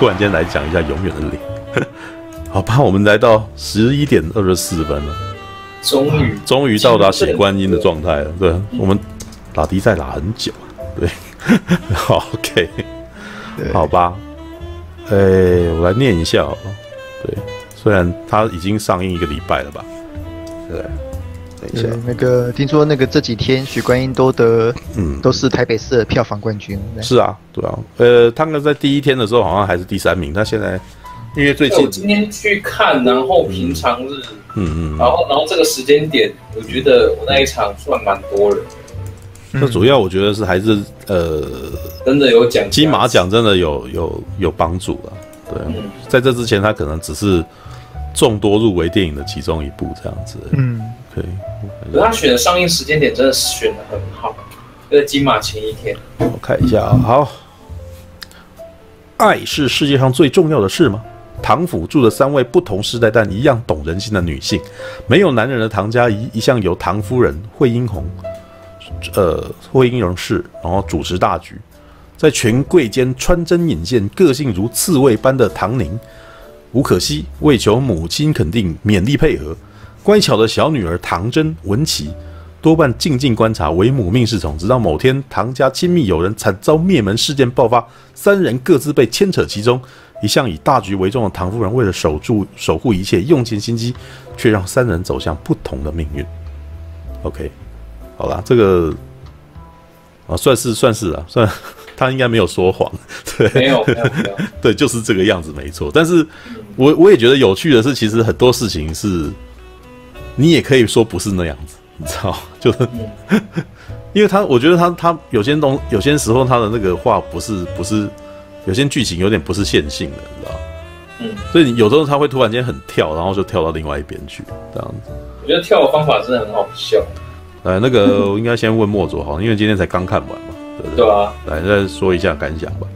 突然间来讲一下永远的零。好吧，我们来到十一点二十四分了，终于。终于到达血观音的状态了。对，我们打的赛打很久，对，好 OK，好吧，哎，我来念一下好了，对，虽然它已经上映一个礼拜了吧，对。等一下，那个听说那个这几天许观音都得，嗯，都是台北市的票房冠军。是啊，对啊，呃，他们在第一天的时候好像还是第三名，他现在因为最近我今天去看，然后平常日，嗯嗯，然后然后这个时间点，我觉得我那一场算蛮多人。那主要我觉得是还是呃，真的有奖，金马奖真的有有有帮助了。对，在这之前他可能只是众多入围电影的其中一部这样子。嗯。可以，他选的上映时间点真的是选的很好，就在金马前一天。我看一下啊，好。爱是世界上最重要的事吗？唐府住着三位不同时代但一样懂人心的女性，没有男人的唐家一一向由唐夫人惠英红，呃，惠英红氏，然后主持大局，在权贵间穿针引线，个性如刺猬般的唐宁，吴可熙为求母亲肯定，勉力配合。乖巧的小女儿唐真、文琪多半静静观察，为母命是从。直到某天，唐家亲密友人惨遭灭门事件爆发，三人各自被牵扯其中。一向以大局为重的唐夫人，为了守住、守护一切，用尽心机，却让三人走向不同的命运。OK，好啦，这个啊，算是算是啊，算 他应该没有说谎，对，没有，没有，没有，对，就是这个样子，没错。但是我我也觉得有趣的是，其实很多事情是。你也可以说不是那样子，你知道，就是，因为他，我觉得他他有些东，有些时候他的那个话不是不是，有些剧情有点不是线性的，你知道，嗯，所以你有时候他会突然间很跳，然后就跳到另外一边去，这样子。我觉得跳的方法真的很好笑。来，那个我应该先问墨卓好，因为今天才刚看完嘛，对不对？对啊。来，再说一下感想吧。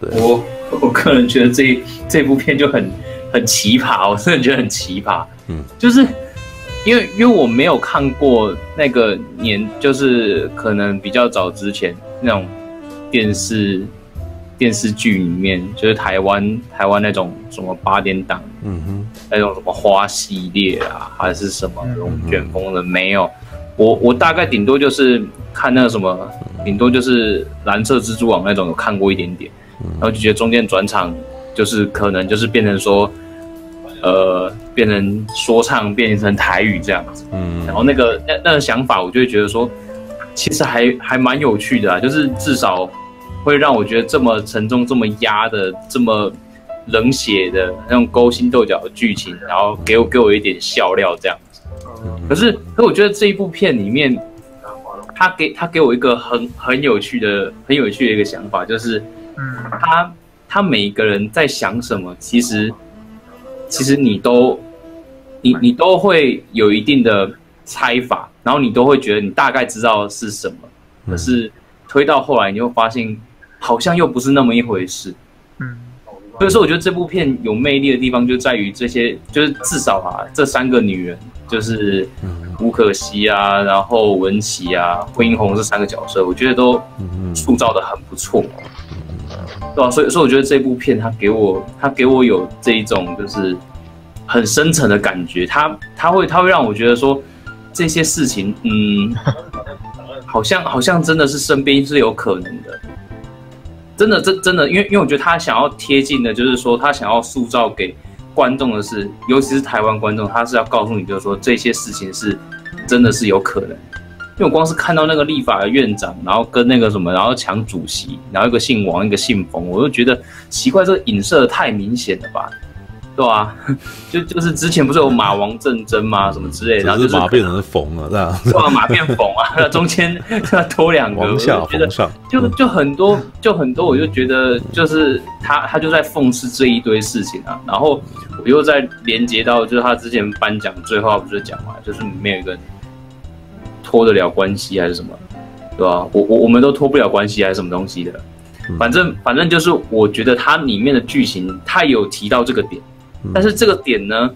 对，我我个人觉得这这部片就很很奇葩，我真的觉得很奇葩。嗯，就是。因为因为我没有看过那个年，就是可能比较早之前那种电视电视剧里面，就是台湾台湾那种什么八点档，嗯哼，那种什么花系列啊，还是什么龙卷风的，没有。我我大概顶多就是看那个什么，顶多就是蓝色蜘蛛网那种有看过一点点，然后就觉得中间转场就是可能就是变成说。呃，变成说唱，变成台语这样子，嗯，然后那个那那个想法，我就会觉得说，其实还还蛮有趣的啊，就是至少会让我觉得这么沉重、这么压的、这么冷血的那种勾心斗角的剧情，然后给我给我一点笑料这样子。可是，可我觉得这一部片里面，他给他给我一个很很有趣的、很有趣的一个想法，就是，嗯，他他每一个人在想什么，其实。其实你都，你你都会有一定的猜法，然后你都会觉得你大概知道是什么，可是推到后来，你会发现好像又不是那么一回事。嗯，所以说我觉得这部片有魅力的地方就在于这些，就是至少啊，这三个女人就是吴可熙啊，然后文琪啊，惠英红这三个角色，我觉得都塑造的很不错。对啊，所以所以我觉得这部片它给我它给我有这一种就是很深层的感觉，它它会它会让我觉得说这些事情，嗯，好像好像真的是身边是有可能的，真的真真的，因为因为我觉得他想要贴近的，就是说他想要塑造给观众的是，尤其是台湾观众，他是要告诉你，就是说这些事情是真的是有可能。因为我光是看到那个立法的院长，然后跟那个什么，然后抢主席，然后一个姓王，一个姓冯，我就觉得奇怪，这个影射的太明显了吧？对啊，就就是之前不是有马王政争吗？什么之类的，然后就是马变成是冯了。对啊，马变冯啊，那中间多两个，王下觉得就就很多，就很多，我就觉得就是他他就在讽刺这一堆事情啊，然后我又在连接到就是他之前颁奖最后不是讲嘛，就是没有一个。脱得了关系还是什么，对吧？我我我们都脱不了关系还是什么东西的，反正反正就是我觉得它里面的剧情它有提到这个点，但是这个点呢，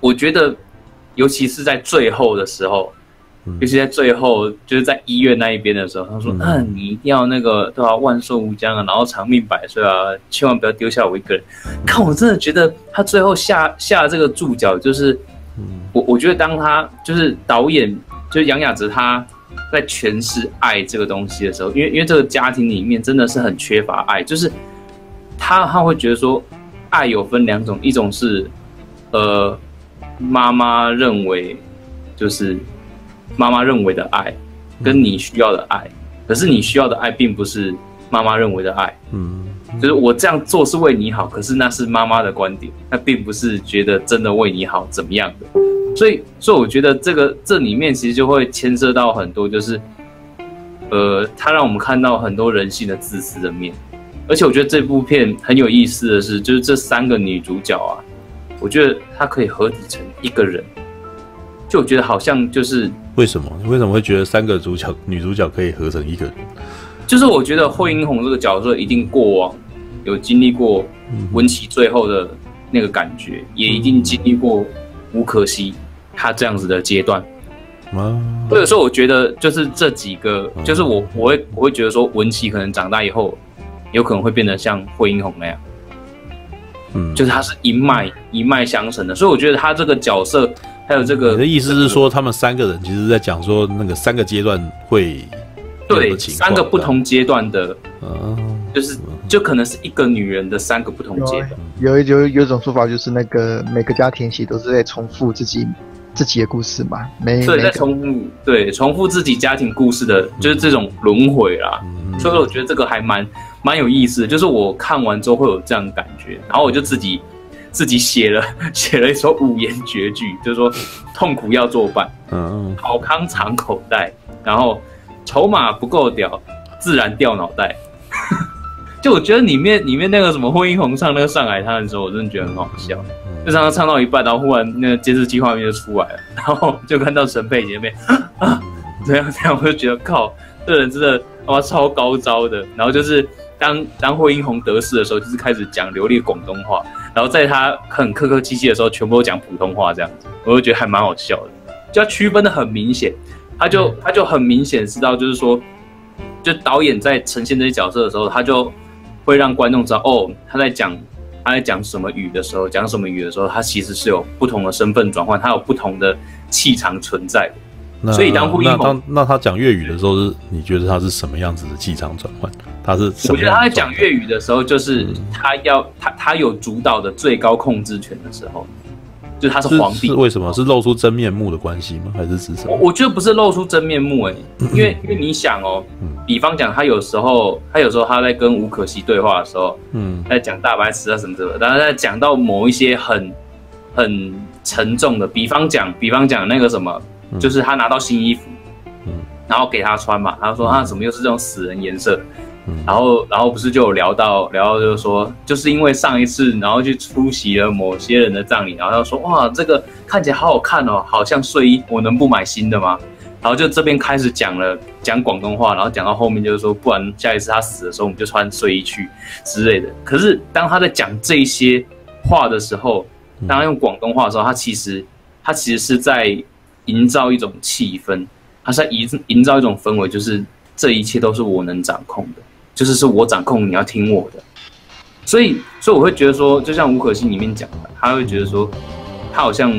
我觉得尤其是在最后的时候，尤其在最后就是在医院那一边的时候，他说：“嗯，你一定要那个对吧、啊？万寿无疆啊，然后长命百岁啊，千万不要丢下我一个人。”看，我真的觉得他最后下下这个注脚，就是我我觉得当他就是导演就是杨雅喆他在诠释爱这个东西的时候，因为因为这个家庭里面真的是很缺乏爱，就是他他会觉得说，爱有分两种，一种是呃妈妈认为就是。妈妈认为的爱，跟你需要的爱，嗯、可是你需要的爱并不是妈妈认为的爱。嗯，就是我这样做是为你好，可是那是妈妈的观点，那并不是觉得真的为你好怎么样的。所以，所以我觉得这个这里面其实就会牵涉到很多，就是，呃，它让我们看到很多人性的自私的面。而且，我觉得这部片很有意思的是，就是这三个女主角啊，我觉得她可以合体成一个人。就我觉得好像就是为什么？你为什么会觉得三个主角女主角可以合成一个人？就是我觉得惠英红这个角色一定过往有经历过文琪最后的那个感觉，嗯、也一定经历过吴可惜他这样子的阶段。啊，或者说我觉得就是这几个，就是我我会我会觉得说文琪可能长大以后有可能会变得像惠英红那样，嗯，就是他是一脉一脉相承的，所以我觉得他这个角色。还有这个，你的意思是说，他们三个人其实在讲说那个三个阶段会对三个不同阶段的，就是就可能是一个女人的三个不同阶段。有有有一种说法，就是那个每个家庭其实都是在重复自己自己的故事嘛，没对在重复对重复自己家庭故事的，就是这种轮回啦。所以我觉得这个还蛮蛮有意思的，就是我看完之后会有这样的感觉，然后我就自己。自己写了 写了一首五言绝句，就是说痛苦要作伴，嗯，好康藏口袋，然后筹码不够屌，自然掉脑袋。就我觉得里面里面那个什么惠英红唱那个上海滩的时候，我真的觉得很好笑。就唱唱到一半，然后忽然那个监视器画面就出来了，然后就看到陈佩杰那边 啊，这样这样，我就觉得靠，这人真的他妈超高招的。然后就是当当惠英红得势的时候，就是开始讲流利广东话。然后在他很客客气气的时候，全部都讲普通话这样子，我就觉得还蛮好笑的，就要区分的很明显，他就他就很明显知道，就是说，就导演在呈现这些角色的时候，他就会让观众知道，哦，他在讲他在讲什么语的时候，讲什么语的时候，他其实是有不同的身份转换，他有不同的气场存在所以当那他那他讲粤语的时候是，你觉得他是什么样子的气场转换？他是？我觉得他在讲粤语的时候，就是他要、嗯、他他有主导的最高控制权的时候，就是他是皇帝为什么？是露出真面目的关系吗？还是是什么？我我觉得不是露出真面目诶、欸，因为因为你想哦，比方讲他有时候他有时候他在跟吴可熙对话的时候，嗯，在讲大白痴啊什么什么，然后在讲到某一些很很沉重的，比方讲比方讲那个什么。就是他拿到新衣服，嗯，然后给他穿嘛。他说啊，怎么又是这种死人颜色？嗯，然后然后不是就有聊到聊到就是说，就是因为上一次然后去出席了某些人的葬礼，然后他说哇，这个看起来好好看哦，好像睡衣，我能不买新的吗？然后就这边开始讲了讲广东话，然后讲到后面就是说，不然下一次他死的时候，我们就穿睡衣去之类的。可是当他在讲这些话的时候，当他用广东话的时候，他其实他其实是在。营造一种气氛，他是在营营造一种氛围，就是这一切都是我能掌控的，就是是我掌控，你要听我的。所以，所以我会觉得说，就像吴可欣里面讲的，他会觉得说，他好像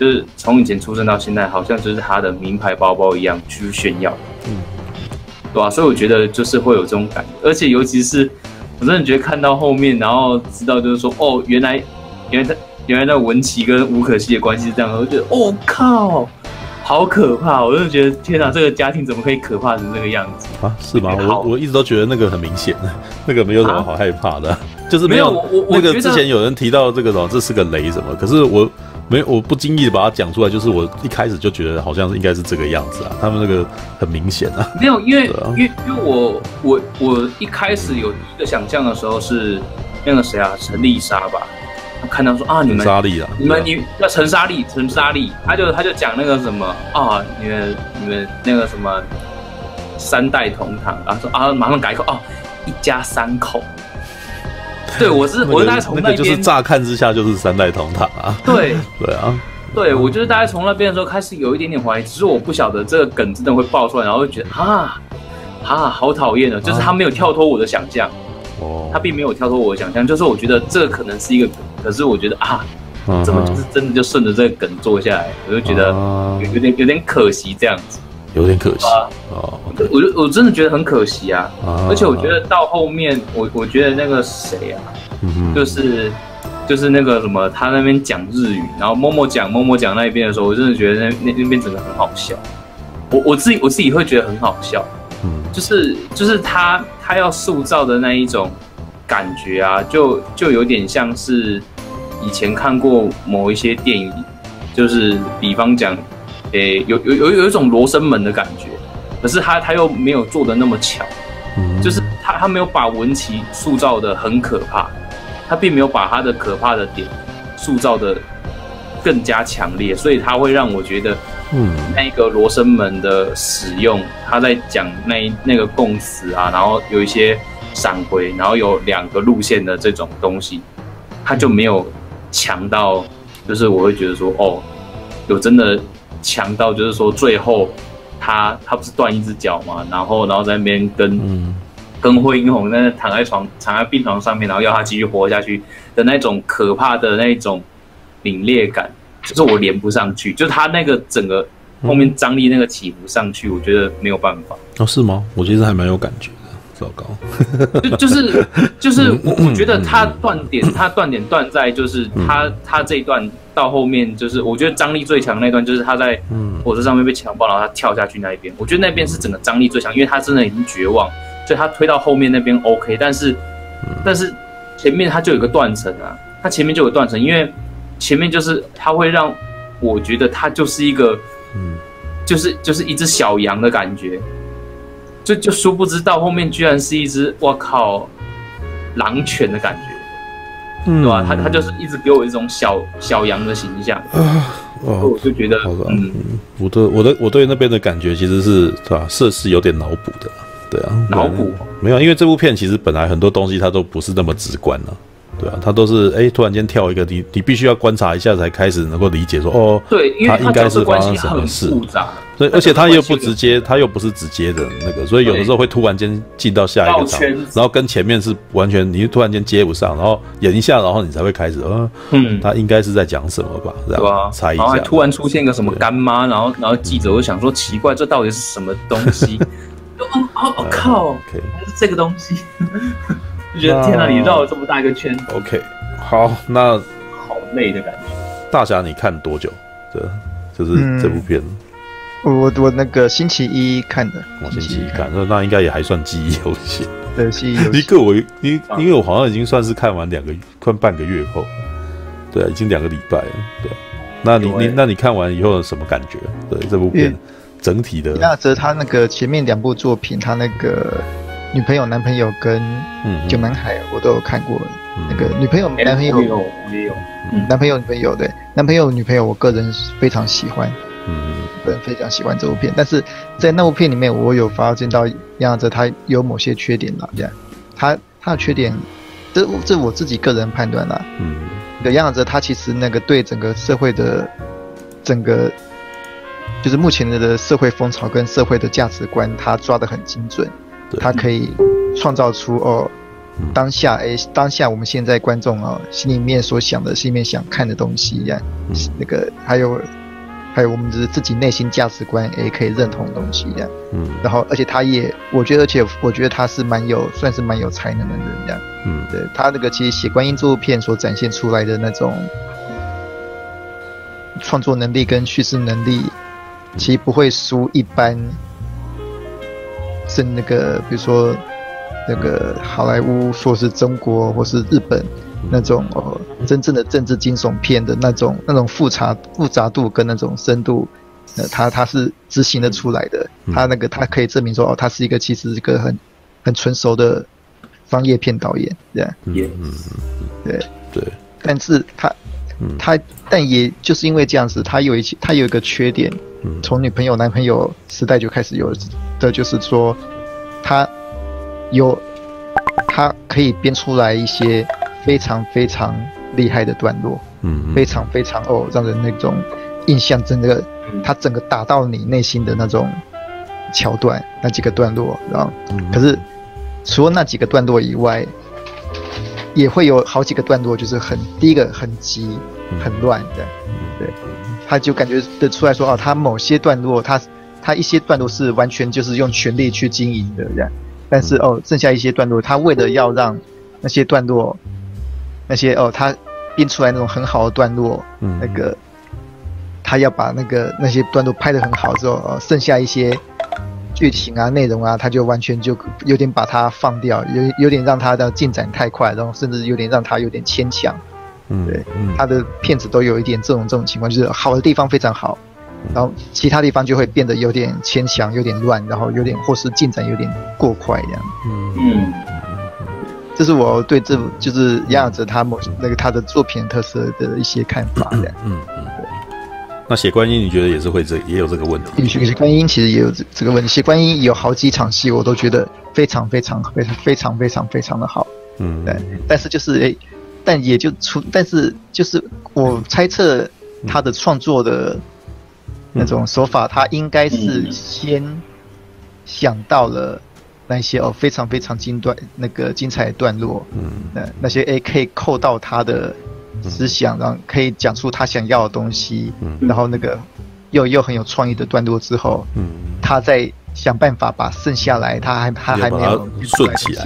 就是从以前出生到现在，好像就是他的名牌包包一样去炫耀，嗯，对吧？所以我觉得就是会有这种感觉，而且尤其是我真的觉得看到后面，然后知道就是说，哦，原来，原来他，原来那文琪跟吴可欣的关系是这样，我觉得，哦靠！好可怕！我就觉得天哪，这个家庭怎么可以可怕成这个样子啊？是吗？我我一直都觉得那个很明显，那个没有什么好害怕的，啊、就是没有，我我那个之前有人提到这个什么，这是个雷什么？可是我没我不经意的把它讲出来，就是我一开始就觉得好像是应该是这个样子啊。他们那个很明显啊，没有，因为、啊、因为因为我我我一开始有一个想象的时候是那个谁啊，陈丽莎吧。看到说啊，你们沙莉啊，你们你要陈沙利，陈沙利，他就他就讲那个什么啊，你们你们那个什么三代同堂，然后说啊，马上改口哦，一家三口。对，我是、我是大概从那边，就是乍看之下就是三代同堂啊。对。对啊，对，我就是大概从那边的时候开始有一点点怀疑，只是我不晓得这个梗真的会爆出来，然后就觉得啊啊好讨厌的，就是他没有跳脱我的想象，哦，他并没有跳脱我的想象，就是我觉得这个可能是一个梗，可是我觉得啊，怎么就是真的就顺着这个梗做下来，我就觉得有有点有点可惜这样子，有点可惜。哦，我就我真的觉得很可惜啊，而且我觉得到后面我我觉得那个谁啊，就是。就是那个什么，他那边讲日语，然后默默讲默默讲那一边的时候，我真的觉得那那那边整个很好笑。我我自己我自己会觉得很好笑，嗯，就是就是他他要塑造的那一种感觉啊，就就有点像是以前看过某一些电影，就是比方讲，诶、欸，有有有有一种罗生门的感觉，可是他他又没有做的那么巧，嗯，就是他他没有把文琪塑造的很可怕。他并没有把他的可怕的点塑造的更加强烈，所以他会让我觉得，嗯，那个罗生门的使用，他在讲那那个供词啊，然后有一些闪回，然后有两个路线的这种东西，他就没有强到，就是我会觉得说，哦，有真的强到，就是说最后他他不是断一只脚嘛，然后然后在那边跟。嗯跟惠英红那躺在床躺在病床上面，然后要他继续活下去的那种可怕的那种凛冽感，就是我连不上去，就是他那个整个后面张力那个起伏上去，我觉得没有办法。哦，是吗？我其实还蛮有感觉的。糟糕，就就是就是我我觉得他断点，他断点断在就是他他这一段到后面就是我觉得张力最强那段，就是他在火车上面被强暴，然后他跳下去那一边，我觉得那边是整个张力最强，因为他真的已经绝望。所以他推到后面那边 OK，但是，但是前面他就有个断层啊，他前面就有断层，因为前面就是他会让我觉得他就是一个，嗯，就是就是一只小羊的感觉，就就殊不知到后面居然是一只我靠狼犬的感觉，嗯对吧？他他就是一直给我一种小小羊的形象啊，我就觉得，嗯，我的我的我对那边的感觉其实是对吧，设施有点脑补的。对啊，脑补没有，因为这部片其实本来很多东西它都不是那么直观了，对啊，它都是哎突然间跳一个，你你必须要观察一下才开始能够理解说哦，对，因为它应该是发生什么事，复杂，对，而且他又不直接，他又不是直接的那个，所以有的时候会突然间进到下一个场，然后跟前面是完全你突然间接不上，然后演一下，然后你才会开始，嗯嗯，他应该是在讲什么吧，对吧？猜一下，然后还突然出现个什么干妈，然后然后记者会想说奇怪，这到底是什么东西？哦哦哦靠！还是这个东西，就觉得天哪，你绕了这么大一个圈。OK，好，那好累的感觉。大侠，你看多久？这就是这部片。我我那个星期一看的，我星期一看，那那应该也还算记忆犹新。对，记忆犹新。一个我，因因为我好像已经算是看完两个快半个月后，对，已经两个礼拜了。对，那你你那你看完以后有什么感觉？对这部片。整体的，那则他那个前面两部作品，他那个女朋友、男朋友跟九男孩，我都有看过。嗯、那个女朋友、男朋友我也有，男朋友、女朋友对，男朋友、女朋友，我个人非常喜欢，嗯，个人非常喜欢这部片。但是在那部片里面，我有发现到样子他有某些缺点啦，这样，他他的缺点，这这我自己个人判断啦，嗯，的样子他其实那个对整个社会的整个。就是目前的社会风潮跟社会的价值观，他抓得很精准，他可以创造出哦，当下哎，当下我们现在观众哦心里面所想的，心里面想看的东西一样，那个还有还有我们的自己内心价值观也可以认同的东西这样，嗯，然后而且他也，我觉得而且我觉得他是蛮有，算是蛮有才能的人这样，嗯，对他那个其实写观音这部片所展现出来的那种创作能力跟叙事能力。其实不会输一般，是那个，比如说那个好莱坞，说是中国或是日本那种哦，真正的政治惊悚片的那种那种复杂复杂度跟那种深度，呃，他他是执行的出来的，他那个他可以证明说哦，他是一个其实是一个很很纯熟的商业片导演，对，嗯嗯嗯，对。对，但是他他但也就是因为这样子，他有一些他有一个缺点。从女朋友、男朋友时代就开始有的，就是说，他有，他可以编出来一些非常非常厉害的段落，嗯，非常非常哦，让人那种印象真的，他整个打到你内心的那种桥段，那几个段落，然后，可是除了那几个段落以外，也会有好几个段落，就是很第一个很急很乱的，对，他就感觉得出来说哦，他某些段落他。他一些段落是完全就是用全力去经营的这样，但是哦，剩下一些段落，他为了要让那些段落，那些哦，他编出来那种很好的段落，嗯，那个他要把那个那些段落拍得很好之后，哦，剩下一些剧情啊、内容啊，他就完全就有点把它放掉，有有点让他的进展太快，然后甚至有点让他有点牵强，嗯，对，他的片子都有一点这种这种情况，就是好的地方非常好。然后其他地方就会变得有点牵强，有点乱，然后有点或是进展有点过快这样。嗯嗯，这是我对这就是杨雅喆他某那个他的作品特色的一些看法。嗯嗯，对。那写观音你觉得也是会这也有这个问题？写观音其实也有这这个问题。写观音有好几场戏我都觉得非常非常非常非常非常非常的好。嗯，对。但是就是诶，但也就出，但是就是我猜测他的创作的。那种手法，他应该是先想到了那些哦非常非常精段那个精彩的段落，嗯，那那些 A 可以扣到他的思想，然后可以讲出他想要的东西，嗯，然后那个又又很有创意的段落之后，嗯，他在想办法把剩下来他还他还没有顺起来，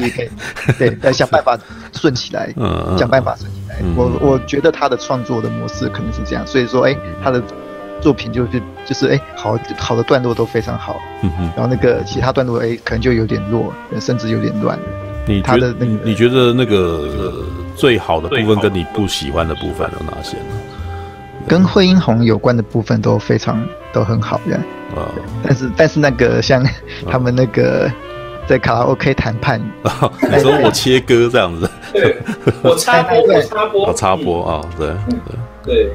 对，要想办法顺起来，嗯，想办法顺起来。我我觉得他的创作的模式可能是这样，所以说诶他的。作品就是就是哎，好好的段落都非常好，嗯哼，然后那个其他段落哎，可能就有点弱，甚至有点乱。你他的那个，你觉得那个最好的部分跟你不喜欢的部分有哪些呢？跟惠英红有关的部分都非常都很好的啊，但是但是那个像他们那个在卡拉 OK 谈判，你说我切歌这样子，对，我插播，我插播，我插播啊，对对。对。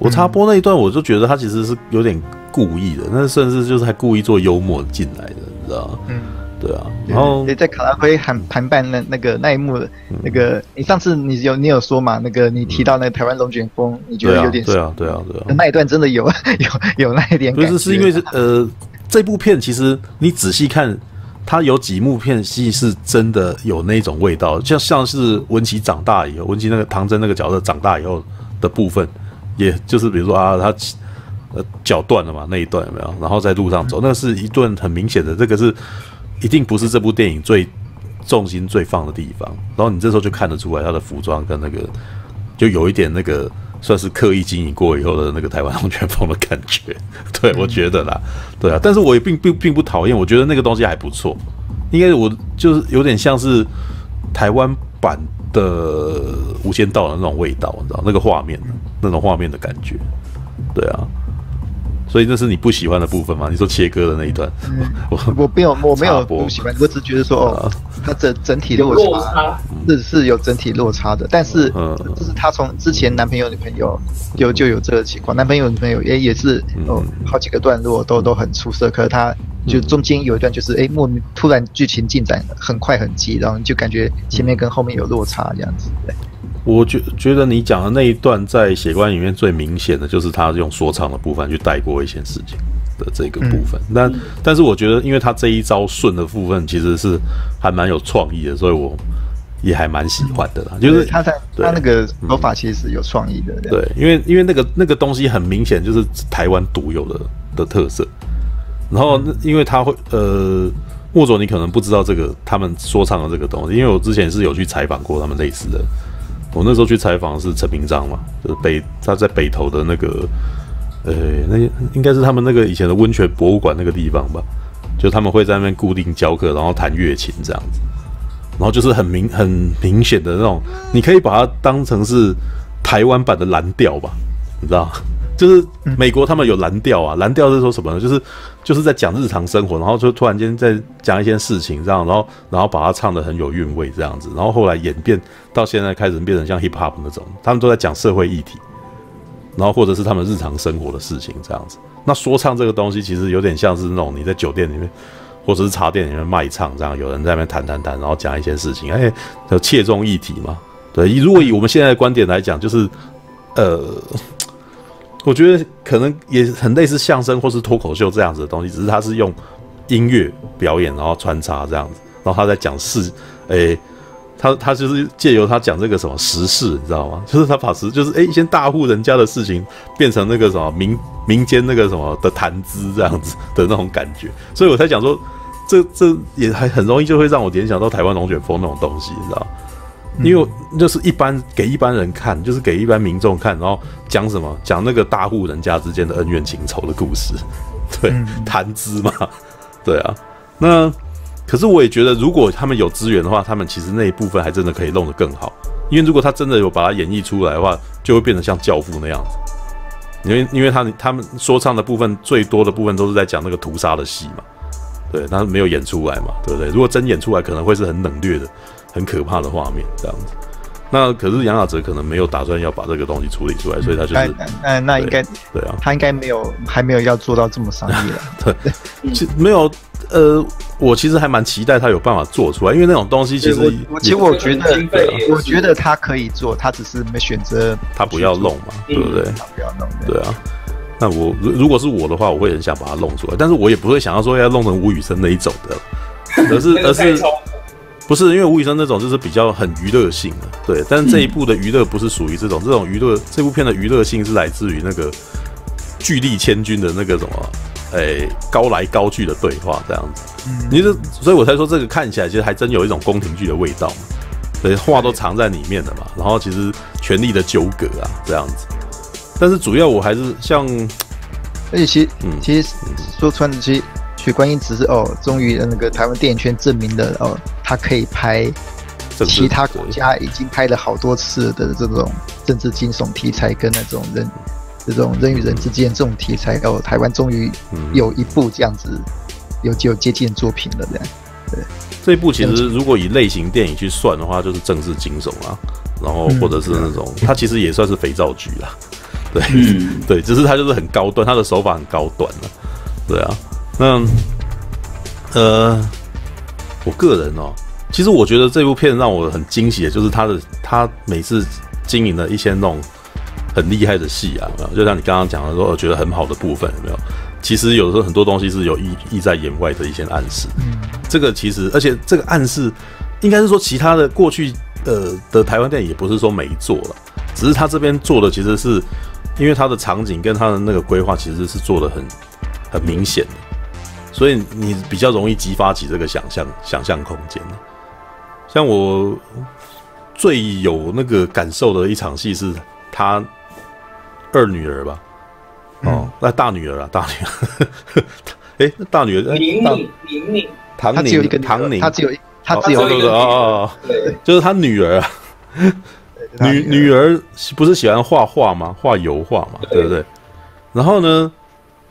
我插播那一段，我就觉得他其实是有点故意的，那甚至就是还故意做幽默进来的，你知道吗？嗯，对啊。然后在卡拉 OK 谈谈判那那个那一幕，那个你上次你有你有说嘛？那个你提到那个台湾龙卷风，你觉得有点对啊对啊对啊。那一段真的有 有有那一点。不是是因为是呃，这部片其实你仔细看，它有几幕片戏是真的有那种味道，像像是文琪长大以后，文琪那个唐真那个角色长大以后的部分。也就是比如说啊，他呃脚断了嘛，那一段有没有？然后在路上走，那是一段很明显的，这个是一定不是这部电影最重心最放的地方。然后你这时候就看得出来，他的服装跟那个就有一点那个算是刻意经营过以后的那个台湾龙卷风的感觉。对，我觉得啦，对啊，但是我也并并并不讨厌，我觉得那个东西还不错。应该我就是有点像是台湾版的无间道的那种味道，你知道那个画面。那种画面的感觉，对啊，所以这是你不喜欢的部分吗？你说切割的那一段，嗯、我我没有我没有不喜欢，我只觉得说哦，它整整体落差是是有整体落差的，但是就是他从之前男朋友女朋友有就有这个情况，男朋友女朋友也也是哦，好几个段落都都很出色，可是他就中间有一段就是哎莫名突然剧情进展很快很急，然后就感觉前面跟后面有落差这样子，对。我觉觉得你讲的那一段在血观里面最明显的就是他用说唱的部分去带过一些事情的这个部分，但但是我觉得，因为他这一招顺的部分其实是还蛮有创意的，所以我也还蛮喜欢的啦。就是他在他那个手法其实是有创意的，对，因为因为那个那个东西很明显就是台湾独有的的特色。然后因为他会呃，莫总你可能不知道这个他们说唱的这个东西，因为我之前是有去采访过他们类似的。我那时候去采访是陈明章嘛，就是北他在北投的那个，呃，那应该是他们那个以前的温泉博物馆那个地方吧，就他们会在那边固定教课，然后弹乐琴这样子，然后就是很明很明显的那种，你可以把它当成是台湾版的蓝调吧，你知道？就是美国他们有蓝调啊，蓝调是说什么呢？就是就是在讲日常生活，然后就突然间在讲一些事情这样，然后然后把它唱得很有韵味这样子，然后后来演变到现在开始变成像 hip hop 那种，他们都在讲社会议题，然后或者是他们日常生活的事情这样子。那说唱这个东西其实有点像是那种你在酒店里面或者是茶店里面卖唱这样，有人在那边弹弹弹，然后讲一些事情，哎，有切中议题嘛。对，如果以我们现在的观点来讲，就是呃，我觉得可能也很类似相声或是脱口秀这样子的东西，只是他是用音乐表演，然后穿插这样子，然后他在讲事，诶、他他就是借由他讲这个什么时事，你知道吗？就是他把时就是哎、欸，一些大户人家的事情变成那个什么民民间那个什么的谈资这样子的那种感觉，所以我才讲说，这这也还很容易就会让我联想到台湾龙卷风那种东西，你知道？因为就是一般给一般人看，就是给一般民众看，然后讲什么讲那个大户人家之间的恩怨情仇的故事，对，谈资嘛，对啊，那。可是我也觉得，如果他们有资源的话，他们其实那一部分还真的可以弄得更好。因为如果他真的有把它演绎出来的话，就会变得像教父那样子。因为，因为他他们说唱的部分最多的部分都是在讲那个屠杀的戏嘛，对，他没有演出来嘛，对不对？如果真演出来，可能会是很冷冽的、很可怕的画面这样子。那可是杨雅哲可能没有打算要把这个东西处理出来，所以他就是那那应该对啊，他应该没有还没有要做到这么商业了，对，其实没有。呃，我其实还蛮期待他有办法做出来，因为那种东西其实，其实我觉得，我觉得他可以做，他只是没选择，他不要弄嘛，对不对？他不要弄，对啊。那我如如果是我的话，我会很想把它弄出来，但是我也不会想要说要弄成吴宇森那一种的，而是 而是不是因为吴宇森那种就是比较很娱乐性的，对。但是这一部的娱乐不是属于这种，这种娱乐这部片的娱乐性是来自于那个巨力千钧的那个什么。诶、欸，高来高去的对话这样子，你是，所以我才说这个看起来其实还真有一种宫廷剧的味道嘛，对，话都藏在里面的嘛，然后其实权力的纠葛啊这样子，但是主要我还是像，而且其实，嗯，其实说穿了，其实许冠英只是哦，终于那个台湾电影圈证明了哦，他可以拍其他国家已经拍了好多次的这种政治惊悚题材跟那种人。这种人与人之间这种题材，哦，台湾终于有一部这样子有有接近作品了，这样。对，这一部其实如果以类型电影去算的话，就是政治惊悚啊，然后或者是那种，它其实也算是肥皂剧啦。对，对，只是它就是很高端，它的手法很高端了。对啊，那呃，我个人哦，其实我觉得这部片让我很惊喜的，就是他的他每次经营的一些那种。很厉害的戏啊，有没有？就像你刚刚讲的说，我觉得很好的部分有没有？其实有的时候很多东西是有意意在言外的一些暗示。嗯，这个其实，而且这个暗示应该是说，其他的过去呃的台湾电影也不是说没做了，只是他这边做的其实是因为他的场景跟他的那个规划其实是做的很很明显的，所以你比较容易激发起这个想象想象空间。像我最有那个感受的一场戏是他。二女儿吧，哦，那大女儿啊，大女儿，哎、欸，大女儿，唐宁，唐宁，她只有一，她只有一个，哦哦对，就是她女儿啊，女女儿不是喜欢画画吗？画油画嘛，对不对？然后呢？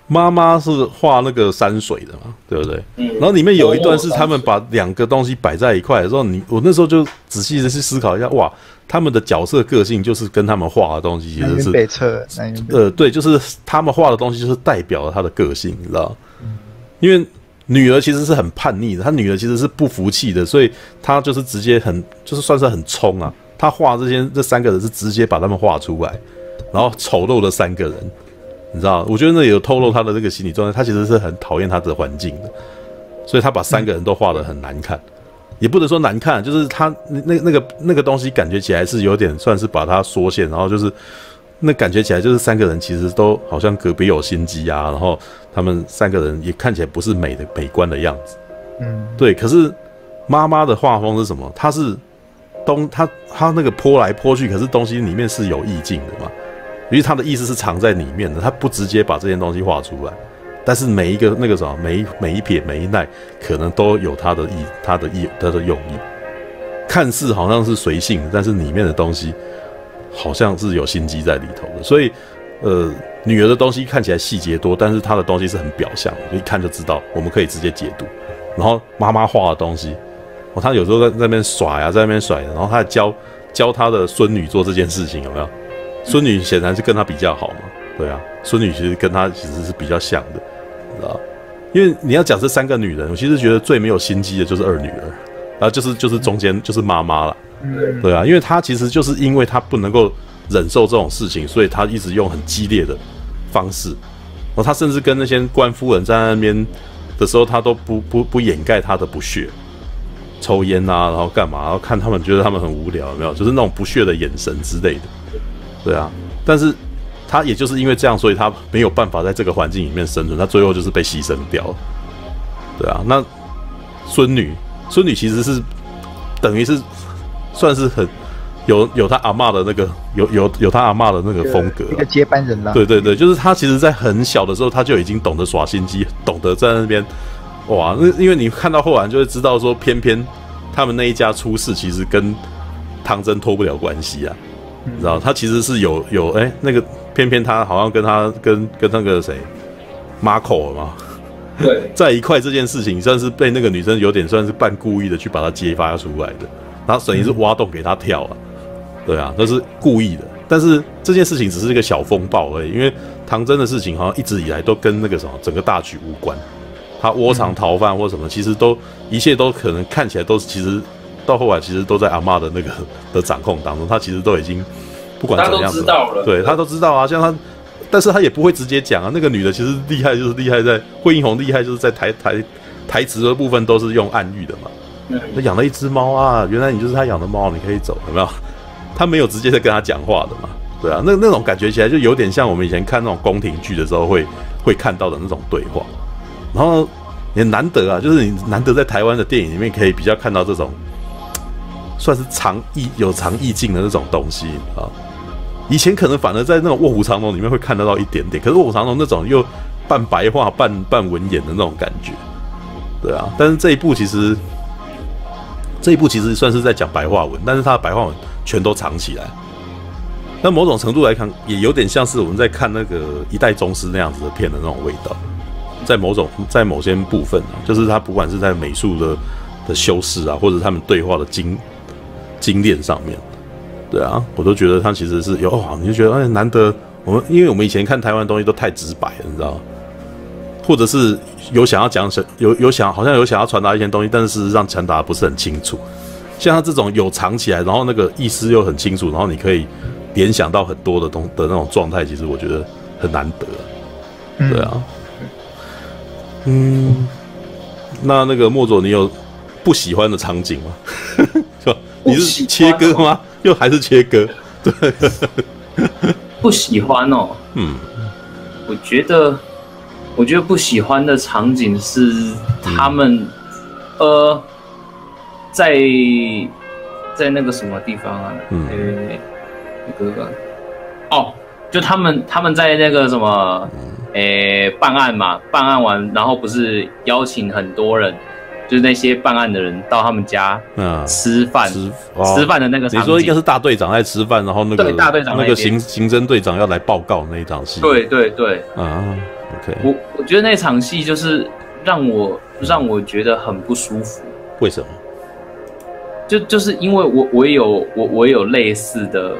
妈妈是画那个山水的嘛，对不对？嗯。然后里面有一段是他们把两个东西摆在一块的时候，你我那时候就仔细的去思考一下，哇，他们的角色个性就是跟他们画的东西其实是北侧，呃，对，就是他们画的东西就是代表了他的个性，你知道？嗯。因为女儿其实是很叛逆的，她女儿其实是不服气的，所以她就是直接很就是算是很冲啊。她画这些这三个人是直接把他们画出来，然后丑陋的三个人。你知道，我觉得那也有透露他的这个心理状态。他其实是很讨厌他的环境的，所以他把三个人都画得很难看，也不能说难看，就是他那那个那个东西感觉起来是有点算是把它缩线，然后就是那感觉起来就是三个人其实都好像隔壁有心机啊，然后他们三个人也看起来不是美的美观的样子。嗯，对。可是妈妈的画风是什么？她是东她她那个泼来泼去，可是东西里面是有意境的嘛。因为他的意思是藏在里面的，他不直接把这件东西画出来，但是每一个那个什么，每一每一撇每一捺，可能都有他的意，他的意，他的用意。看似好像是随性，但是里面的东西好像是有心机在里头的。所以，呃，女儿的东西看起来细节多，但是她的东西是很表象的，一看就知道，我们可以直接解读。然后妈妈画的东西，哦，她有时候在那边耍呀，在那边甩，然后她教教她的孙女做这件事情，有没有？孙女显然是跟他比较好嘛，对啊，孙女其实跟他其实是比较像的，知道？因为你要讲这三个女人，我其实觉得最没有心机的就是二女儿，然后就是就是中间就是妈妈了，对啊，因为她其实就是因为她不能够忍受这种事情，所以她一直用很激烈的方式，然后她甚至跟那些官夫人在那边的时候，她都不不不掩盖她的不屑，抽烟啊，然后干嘛，然后看他们觉得他们很无聊，有没有？就是那种不屑的眼神之类的，对啊，但是。他也就是因为这样，所以他没有办法在这个环境里面生存，他最后就是被牺牲掉了。对啊，那孙女，孙女其实是等于是算是很有有他阿嬷的那个有有有他阿嬷的那个风格，一个接班人啦。对对对，就是他其实在很小的时候他就已经懂得耍心机，懂得在那边哇，那因为你看到后来就会知道说，偏偏他们那一家出事，其实跟唐僧脱不了关系啊。你知道，他其实是有有哎、欸，那个偏偏他好像跟他跟跟那个谁，Marco 嘛，对，在一块这件事情算是被那个女生有点算是半故意的去把他揭发出来的，然后等于是挖洞给他跳啊，对啊，那是故意的。但是这件事情只是一个小风暴而已，因为唐真的事情好像一直以来都跟那个什么整个大局无关，他窝藏逃犯或什么，其实都一切都可能看起来都是其实。到后来其实都在阿妈的那个的掌控当中，他其实都已经不管怎么样子，对他都知道啊。像他，但是他也不会直接讲啊。那个女的其实厉害，就是厉害在惠英红厉害，就是在台台台词的部分都是用暗喻的嘛。他养了一只猫啊，原来你就是他养的猫，你可以走，有没有？他没有直接在跟他讲话的嘛。对啊，那那种感觉起来就有点像我们以前看那种宫廷剧的时候会会看到的那种对话。然后也难得啊，就是你难得在台湾的电影里面可以比较看到这种。算是藏意有藏意境的那种东西啊，以前可能反而在那种卧虎藏龙里面会看得到一点点，可是卧虎藏龙那种又半白话半半文言的那种感觉，对啊，但是这一部其实这一部其实算是在讲白话文，但是它的白话文全都藏起来，那某种程度来看，也有点像是我们在看那个一代宗师那样子的片的那种味道，在某种在某些部分，就是它不管是在美术的的修饰啊，或者他们对话的精。精炼上面，对啊，我都觉得他其实是有哇，你就觉得哎，难得我们，因为我们以前看台湾东西都太直白了，你知道，或者是有想要讲什，有有想好像有想要传达一些东西，但是事实上传达不是很清楚。像他这种有藏起来，然后那个意思又很清楚，然后你可以联想到很多的东的那种状态，其实我觉得很难得，对啊，嗯，那那个莫佐，你有不喜欢的场景吗？是吧？你是切割吗？又还是切割？对，不喜欢哦。嗯，我觉得，我觉得不喜欢的场景是他们，嗯、呃，在在那个什么地方啊？嗯，那个哦，就他们他们在那个什么，诶，办案嘛，办案完，然后不是邀请很多人。就是那些办案的人到他们家吃饭，吃吃饭的那个场景。你说应该是大队长在吃饭，然后那个对大队长那个刑刑侦队长要来报告那一场戏。对对对，啊，OK。我我觉得那场戏就是让我让我觉得很不舒服。为什么？就就是因为我我也有我我也有类似的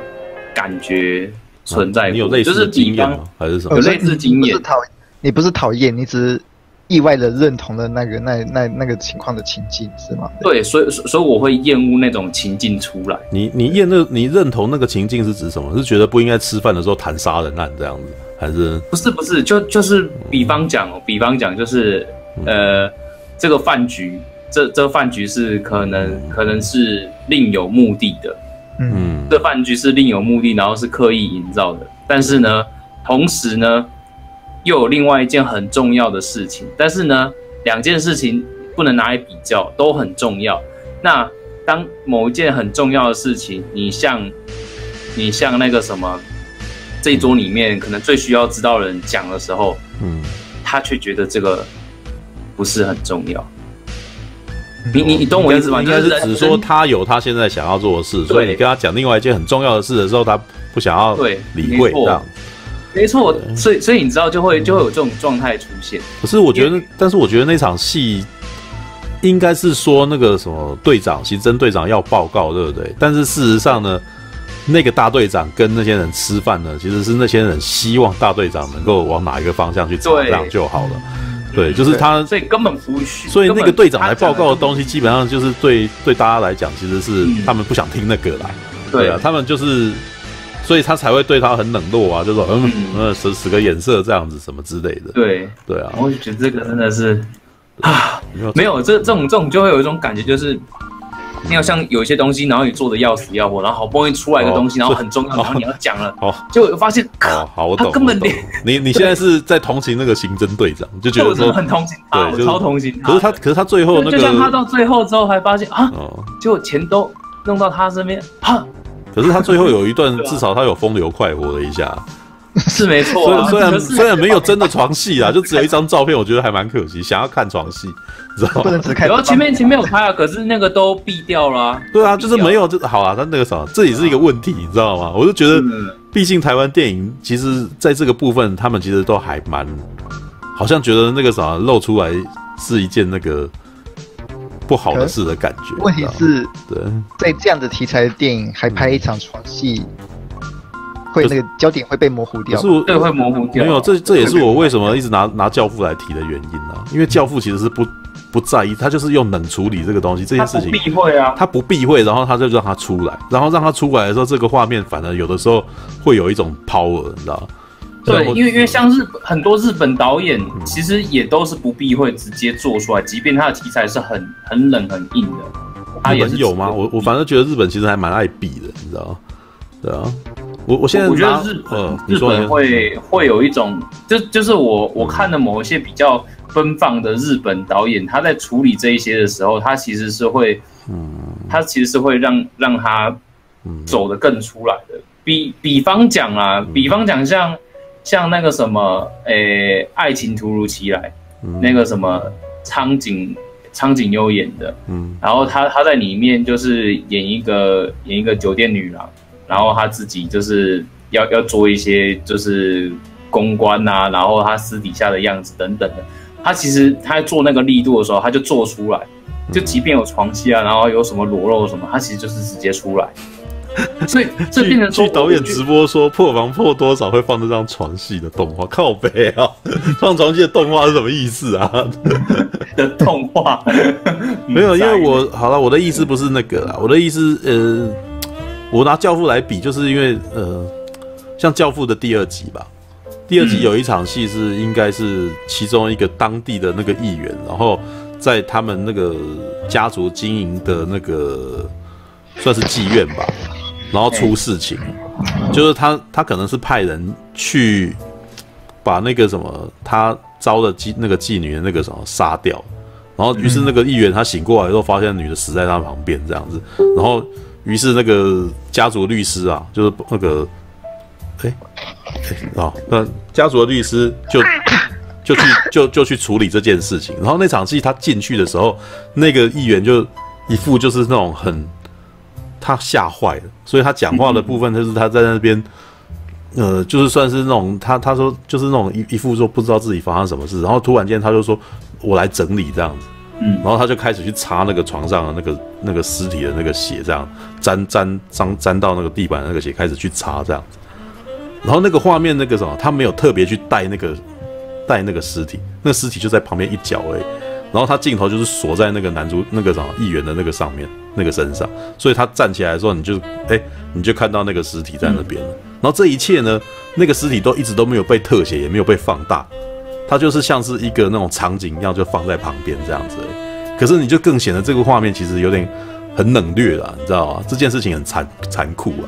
感觉存在。你有类似的经验吗？还是什么？有类似经验？讨你不是讨厌，你只是。意外的认同了那个那那那个情况的情境是吗？对，所以所以我会厌恶那种情境出来。你你厌那你认同那个情境是指什么？是觉得不应该吃饭的时候谈杀人案这样子，还是？不是不是，就就是比方讲，嗯、比方讲就是呃，这个饭局，这这个饭局是可能、嗯、可能是另有目的的，嗯，这饭局是另有目的，然后是刻意营造的，但是呢，同时呢。又有另外一件很重要的事情，但是呢，两件事情不能拿来比较，都很重要。那当某一件很重要的事情，你像你像那个什么，这一桌里面可能最需要知道的人讲的时候，嗯，他却觉得这个不是很重要。你你你懂我意思吗？应该是只说他有他现在想要做的事，所以你跟他讲另外一件很重要的事的时候，他不想要理会这样。没错，所以所以你知道就会就会有这种状态出现。可是我觉得，但是我觉得那场戏应该是说那个什么队长，刑侦队长要报告，对不对？但是事实上呢，那个大队长跟那些人吃饭呢，其实是那些人希望大队长能够往哪一个方向去走，这样就好了。对，就是他，所以根本不需。所以那个队长来报告的东西，基本上就是对对大家来讲，其实是他们不想听那个啦。对啊，他们就是，所以他才会对他很冷落啊，就说嗯嗯，使使个眼色这样子什么之类的。对对啊，我就觉得这个真的是啊，没有这这种这种就会有一种感觉，就是。你要像有一些东西，然后你做的要死要活，然后好不容易出来一个东西，然后很重要，然后 你要讲了，哦，就发现，哦，好，我懂，他根本连 你你现在是在同情那个刑侦队长，就觉得说很同情他，我超同情他。可是他，可是他最后那个，就像他到最后之后还发现啊，结果钱都弄到他身边，哈。可是他最后有一段，至少他有风流快活了一下。是没错、啊，虽然虽然没有真的床戏啊，就只有一张照片，我觉得还蛮可惜。想要看床戏，知道吗？不能只看。然后前面前面有拍啊，可是那个都毙掉了、啊。对啊，就是没有，就好啊。他那个啥，这也是一个问题，你知道吗？我就觉得，毕竟台湾电影其实在这个部分，他们其实都还蛮，好像觉得那个啥露出来是一件那个不好的事的感觉。问题是，对，在这样的题材的电影还拍一场床戏。会那个焦点会被模糊掉，是我对，会模糊掉。没有，这这也是我为什么一直拿拿教父来提的原因啊。因为教父其实是不不在意，他就是用冷处理这个东西，这件事情。他不避讳啊，他不避讳，然后他就让他出来，然后让他出来的时候，这个画面反而有的时候会有一种 power，你知道吗？对，因为因为像日本很多日本导演，其实也都是不避讳，直接做出来，即便他的题材是很很冷很硬的。他也是有吗？我我反正觉得日本其实还蛮爱比的，你知道吗？对啊。我我现在我觉得日本、呃、日本会会有一种，就就是我我看的某一些比较奔放的日本导演，他在处理这一些的时候，他其实是会，嗯，他其实是会让让他走得更出来的。比比方讲啊，比方讲像像那个什么，诶、欸，爱情突如其来，那个什么苍井苍井优演的，嗯，然后他他在里面就是演一个演一个酒店女郎。然后他自己就是要要做一些就是公关啊，然后他私底下的样子等等的，他其实他在做那个力度的时候，他就做出来，就即便有床戏啊，然后有什么裸露什么，他其实就是直接出来。所以这变成据导演直播说破防破多少会放这张床戏的动画，靠北啊！放床戏的动画是什么意思啊？的动画 没有，因为我好了，我的意思不是那个啦，我的意思呃。我拿《教父》来比，就是因为呃，像《教父》的第二集吧，第二集有一场戏是应该是其中一个当地的那个议员，然后在他们那个家族经营的那个算是妓院吧，然后出事情，就是他他可能是派人去把那个什么他招的妓那个妓女的那个什么杀掉，然后于是那个议员他醒过来之后，发现女的死在他旁边这样子，然后。于是那个家族律师啊，就是那个，哎，哎啊，那家族的律师就 就去就就去处理这件事情。然后那场戏他进去的时候，那个议员就一副就是那种很他吓坏了，所以他讲话的部分就是他在那边，呃，就是算是那种他他说就是那种一一副说不知道自己发生什么事，然后突然间他就说我来整理这样子。嗯，然后他就开始去擦那个床上的那个那个尸体的那个血，这样沾沾沾沾到那个地板的那个血，开始去擦这样子。然后那个画面那个什么，他没有特别去带那个带那个尸体，那个尸体就在旁边一角而已。然后他镜头就是锁在那个男主那个什么议员的那个上面那个身上，所以他站起来的时候，你就哎你就看到那个尸体在那边了。然后这一切呢，那个尸体都一直都没有被特写，也没有被放大。它就是像是一个那种场景一样，就放在旁边这样子。可是你就更显得这个画面其实有点很冷冽了，你知道吗？这件事情很残残酷啊，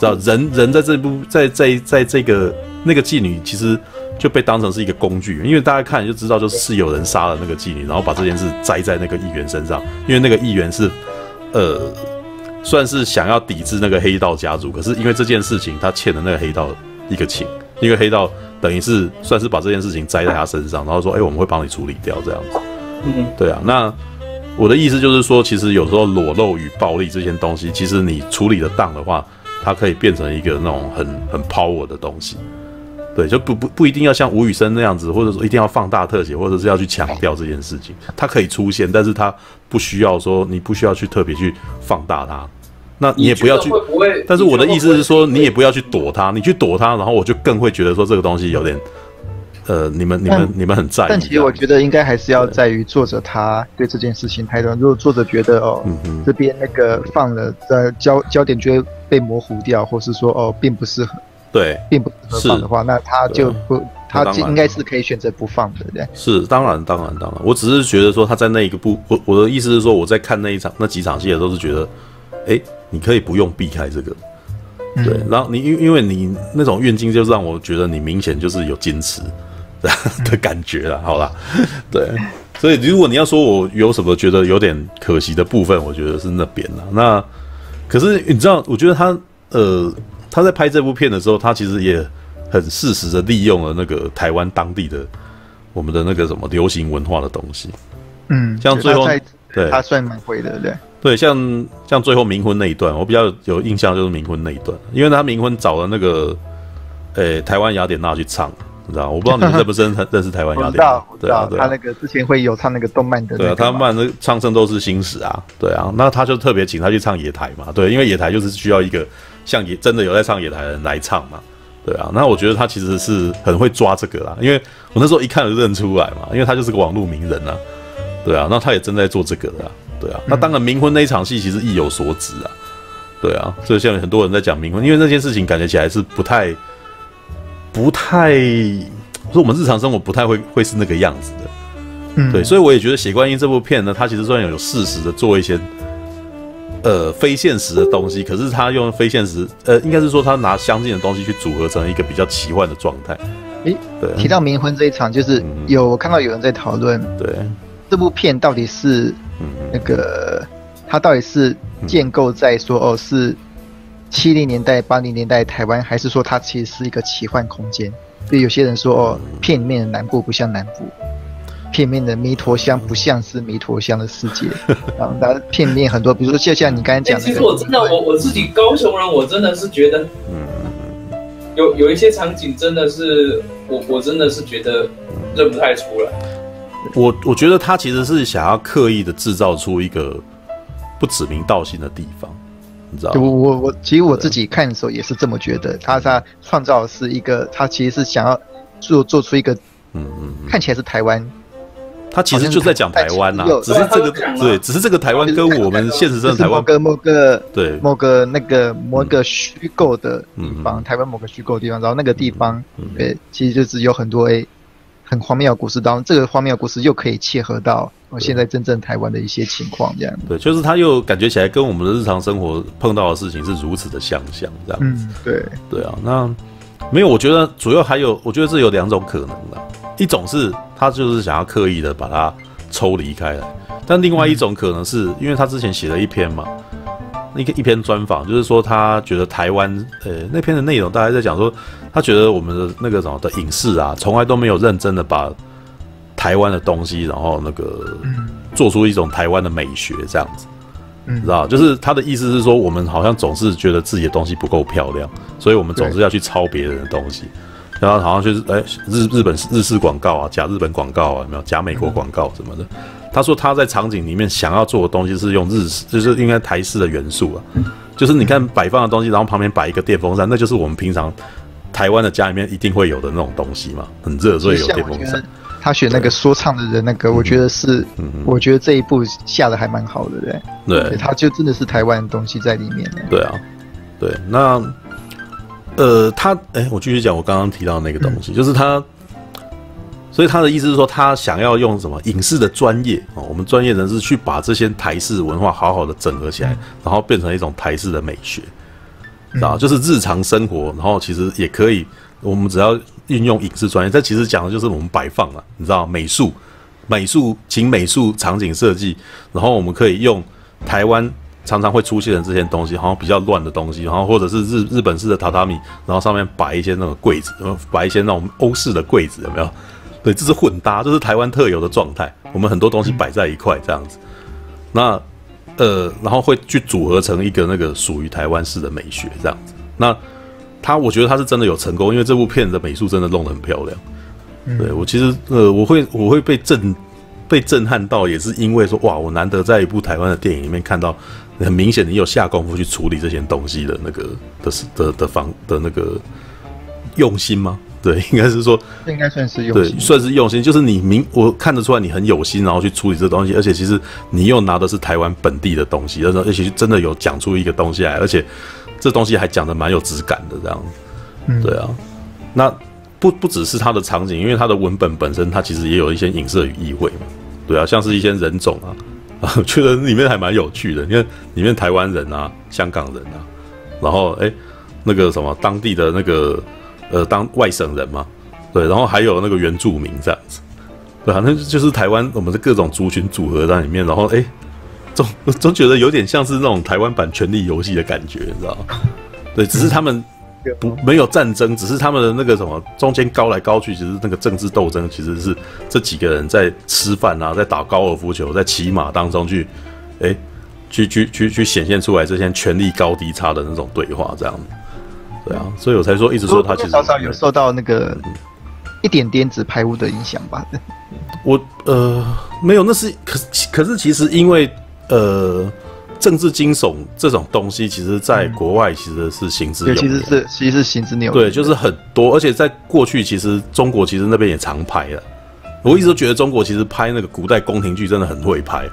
知道人人在这部在在在这个那个妓女其实就被当成是一个工具，因为大家看就知道，就是有人杀了那个妓女，然后把这件事栽在那个议员身上，因为那个议员是呃算是想要抵制那个黑道家族，可是因为这件事情他欠了那个黑道一个情，因为黑道。等于是算是把这件事情栽在他身上，然后说：“哎、欸，我们会帮你处理掉这样子。”嗯，对啊。那我的意思就是说，其实有时候裸露与暴力这些东西，其实你处理得当的话，它可以变成一个那种很很 power 的东西。对，就不不不一定要像吴宇森那样子，或者说一定要放大特写，或者是要去强调这件事情，它可以出现，但是它不需要说你不需要去特别去放大它。那你也不要去，但是我的意思是说，你也不要去躲它，你去躲它，然后我就更会觉得说这个东西有点呃，你们你们你们很在意。但其实我觉得应该还是要在于作者他对这件事情态度。如果作者觉得哦，这边那个放了呃焦焦点就会被模糊掉，或是说哦，并不适合，对，并不适合放的话，那他就不，对他应该是可以选择不放的，对。是，当然，当然，当然。我只是觉得说他在那一个部，我我的意思是说，我在看那一场那几场戏的时候是觉得，哎，你可以不用避开这个。对，然后你因因为你那种运镜，就让我觉得你明显就是有矜持的 的感觉了，好啦，对，所以如果你要说我有什么觉得有点可惜的部分，我觉得是那边了。那可是你知道，我觉得他呃他在拍这部片的时候，他其实也很适时的利用了那个台湾当地的我们的那个什么流行文化的东西，嗯，像最后对他算蛮会的，对。对，像像最后冥婚那一段，我比较有印象就是冥婚那一段，因为他冥婚找了那个，诶，台湾雅典娜去唱，你知道？我不知道你们认不认认识台湾雅典娜？我知道，他那个之前会有唱那个动漫的。对啊，他漫的唱圣斗士星矢啊，对啊，那他就特别请他去唱野台嘛，对，因为野台就是需要一个像也真的有在唱野台的人来唱嘛，对啊，那我觉得他其实是很会抓这个啦，因为我那时候一看就认出来嘛，因为他就是个网络名人啊，对啊，那他也正在做这个的。对啊，那当然冥婚那一场戏其实意有所指啊，对啊，所以现在很多人在讲冥婚，因为那件事情感觉起来是不太、不太，说我们日常生活不太会会是那个样子的，嗯，对，所以我也觉得《血观音》这部片呢，它其实虽然有事实的做一些呃非现实的东西，可是他用非现实，呃，应该是说他拿相近的东西去组合成一个比较奇幻的状态。诶，对，提到冥婚这一场，就是有我看到有人在讨论，对。这部片到底是那个，它到底是建构在说哦是七零年代八零年代台湾，还是说它其实是一个奇幻空间？所以有些人说哦，片里面的南部不像南部，片面的弥陀香不像是弥陀香的世界。然后，那片面很多，比如说就像你刚才讲的，其实我真的我我自己高雄人，我真的是觉得，嗯有有一些场景真的是我我真的是觉得认不太出来。我我觉得他其实是想要刻意的制造出一个不指名道姓的地方，你知道吗？我我我，其实我自己看的时候也是这么觉得。他他创造的是一个，他其实是想要做做出一个，嗯嗯，看起来是台湾。他其实就在讲台湾呐，只是这个对，只是这个台湾跟我们现实中的台湾，某个某个对某个那个某个虚构的地方，台湾某个虚构的地方，然后那个地方，对，其实就是有很多诶。很荒谬的故事当中，这个荒谬的故事又可以切合到我现在真正台湾的一些情况，这样。对，就是他又感觉起来跟我们的日常生活碰到的事情是如此的相像，这样子。嗯，对，对啊。那没有，我觉得主要还有，我觉得这有两种可能的。一种是他就是想要刻意的把它抽离开来，但另外一种可能是因为他之前写了一篇嘛。一个一篇专访，就是说他觉得台湾，呃，那篇的内容大概在讲说，他觉得我们的那个什么的影视啊，从来都没有认真的把台湾的东西，然后那个做出一种台湾的美学这样子，嗯，知道？就是他的意思是说，我们好像总是觉得自己的东西不够漂亮，所以我们总是要去抄别人的东西，然后好像就是哎，日日本日式广告啊，假日本广告啊，有没有假美国广告什么的。他说他在场景里面想要做的东西是用日式，就是应该台式的元素啊，就是你看摆放的东西，然后旁边摆一个电风扇，那就是我们平常台湾的家里面一定会有的那种东西嘛，很热，所以有电风扇。他选那个说唱的人，那个我觉得是，我觉得这一部下的还蛮好的，对，对，他就真的是台湾的东西在里面。对啊，对，那呃，他哎，我继续讲我刚刚提到的那个东西，就是他。所以他的意思是说，他想要用什么影视的专业哦，我们专业人士去把这些台式文化好好的整合起来，然后变成一种台式的美学，啊，就是日常生活，然后其实也可以，我们只要运用影视专业，这其实讲的就是我们摆放啊，你知道美术，美术，请美术场景设计，然后我们可以用台湾常常会出现的这些东西，好像比较乱的东西，然后或者是日日本式的榻榻米，然后上面摆一些那种柜子，摆一些那种欧式的柜子，有没有？对，这是混搭，这是台湾特有的状态。我们很多东西摆在一块这样子，那呃，然后会去组合成一个那个属于台湾式的美学这样子。那他，我觉得他是真的有成功，因为这部片的美术真的弄得很漂亮。对，我其实呃，我会我会被震被震撼到，也是因为说哇，我难得在一部台湾的电影里面看到很明显你有下功夫去处理这些东西的那个的的的方的那个用心吗？对，应该是说，应该算是用心，对，算是用心，就是你明我看得出来你很有心，然后去处理这东西，而且其实你又拿的是台湾本地的东西，而且而且真的有讲出一个东西来，而且这东西还讲的蛮有质感的，这样，嗯，对啊，那不不只是它的场景，因为它的文本本身它其实也有一些影射与意味嘛，对啊，像是一些人种啊，啊，我觉得里面还蛮有趣的，因为里面台湾人啊，香港人啊，然后哎、那个什么当地的那个。呃，当外省人嘛，对，然后还有那个原住民这样子，对，反正就是台湾我们的各种族群组合在里面，然后哎，总总觉得有点像是那种台湾版《权力游戏》的感觉，你知道吗？对，只是他们不没有战争，只是他们的那个什么中间高来高去，其实那个政治斗争其实是这几个人在吃饭啊，在打高尔夫球，在骑马当中去，哎，去去去去显现出来这些权力高低差的那种对话，这样。对啊，所以我才说一直说他其实稍稍有受到那个一点点纸牌屋的影响吧。我呃没有，那是可可是其实因为呃政治惊悚这种东西，其实在国外其实是行之有年，其实是其实是行之有年。对，就是很多，而且在过去其实中国其实那边也常拍了。我一直都觉得中国其实拍那个古代宫廷剧真的很会拍，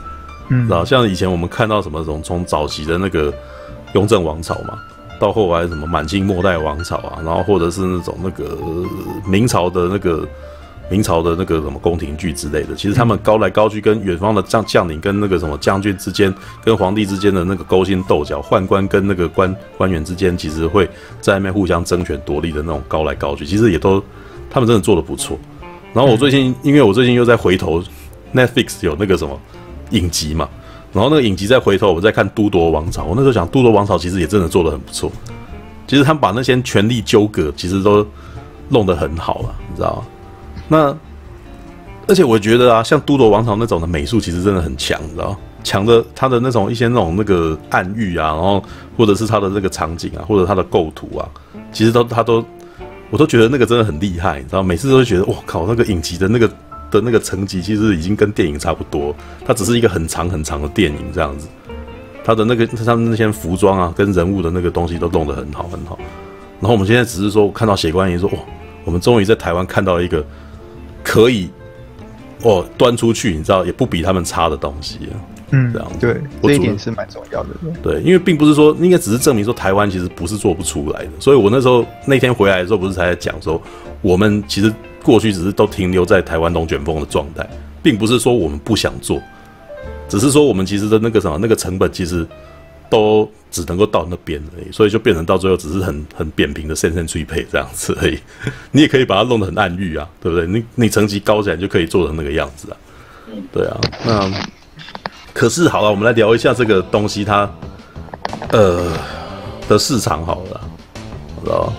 嗯，然后像以前我们看到什么从从早期的那个雍正王朝嘛。到后来什么满清末代王朝啊，然后或者是那种那个明朝的那个明朝的那个什么宫廷剧之类的，其实他们高来高去，跟远方的将将领跟那个什么将军之间，跟皇帝之间的那个勾心斗角，宦官跟那个官官员之间，其实会在外面互相争权夺利的那种高来高去，其实也都他们真的做得不错。然后我最近，因为我最近又在回头 Netflix 有那个什么影集嘛。然后那个影集再回头，我再看《都铎王朝》。我那时候想，《都铎王朝》其实也真的做的很不错。其实他们把那些权力纠葛，其实都弄得很好了，你知道吗？那而且我觉得啊，像《都铎王朝》那种的美术，其实真的很强，你知道？强的他的那种一些那种那个暗喻啊，然后或者是他的这个场景啊，或者他的构图啊，其实都他都我都觉得那个真的很厉害，你知道？每次都会觉得，哇靠，那个影集的那个。的那个层级其实已经跟电影差不多，它只是一个很长很长的电影这样子。它的那个他们那些服装啊，跟人物的那个东西都弄得很好很好。然后我们现在只是说看到血观音说，哇，我们终于在台湾看到一个可以哦端出去，你知道也不比他们差的东西啊。嗯，这样子对，这一点是蛮重要的。对，因为并不是说应该只是证明说台湾其实不是做不出来的。所以我那时候那天回来的时候，不是才在讲说我们其实。过去只是都停留在台湾龙卷风的状态，并不是说我们不想做，只是说我们其实的那个什么那个成本其实都只能够到那边而已，所以就变成到最后只是很很扁平的线线追配这样子而已。你也可以把它弄得很暗喻啊，对不对？你你层级高起来就可以做成那个样子啊。对啊，那可是好了，我们来聊一下这个东西它呃的市场好了，知道吧？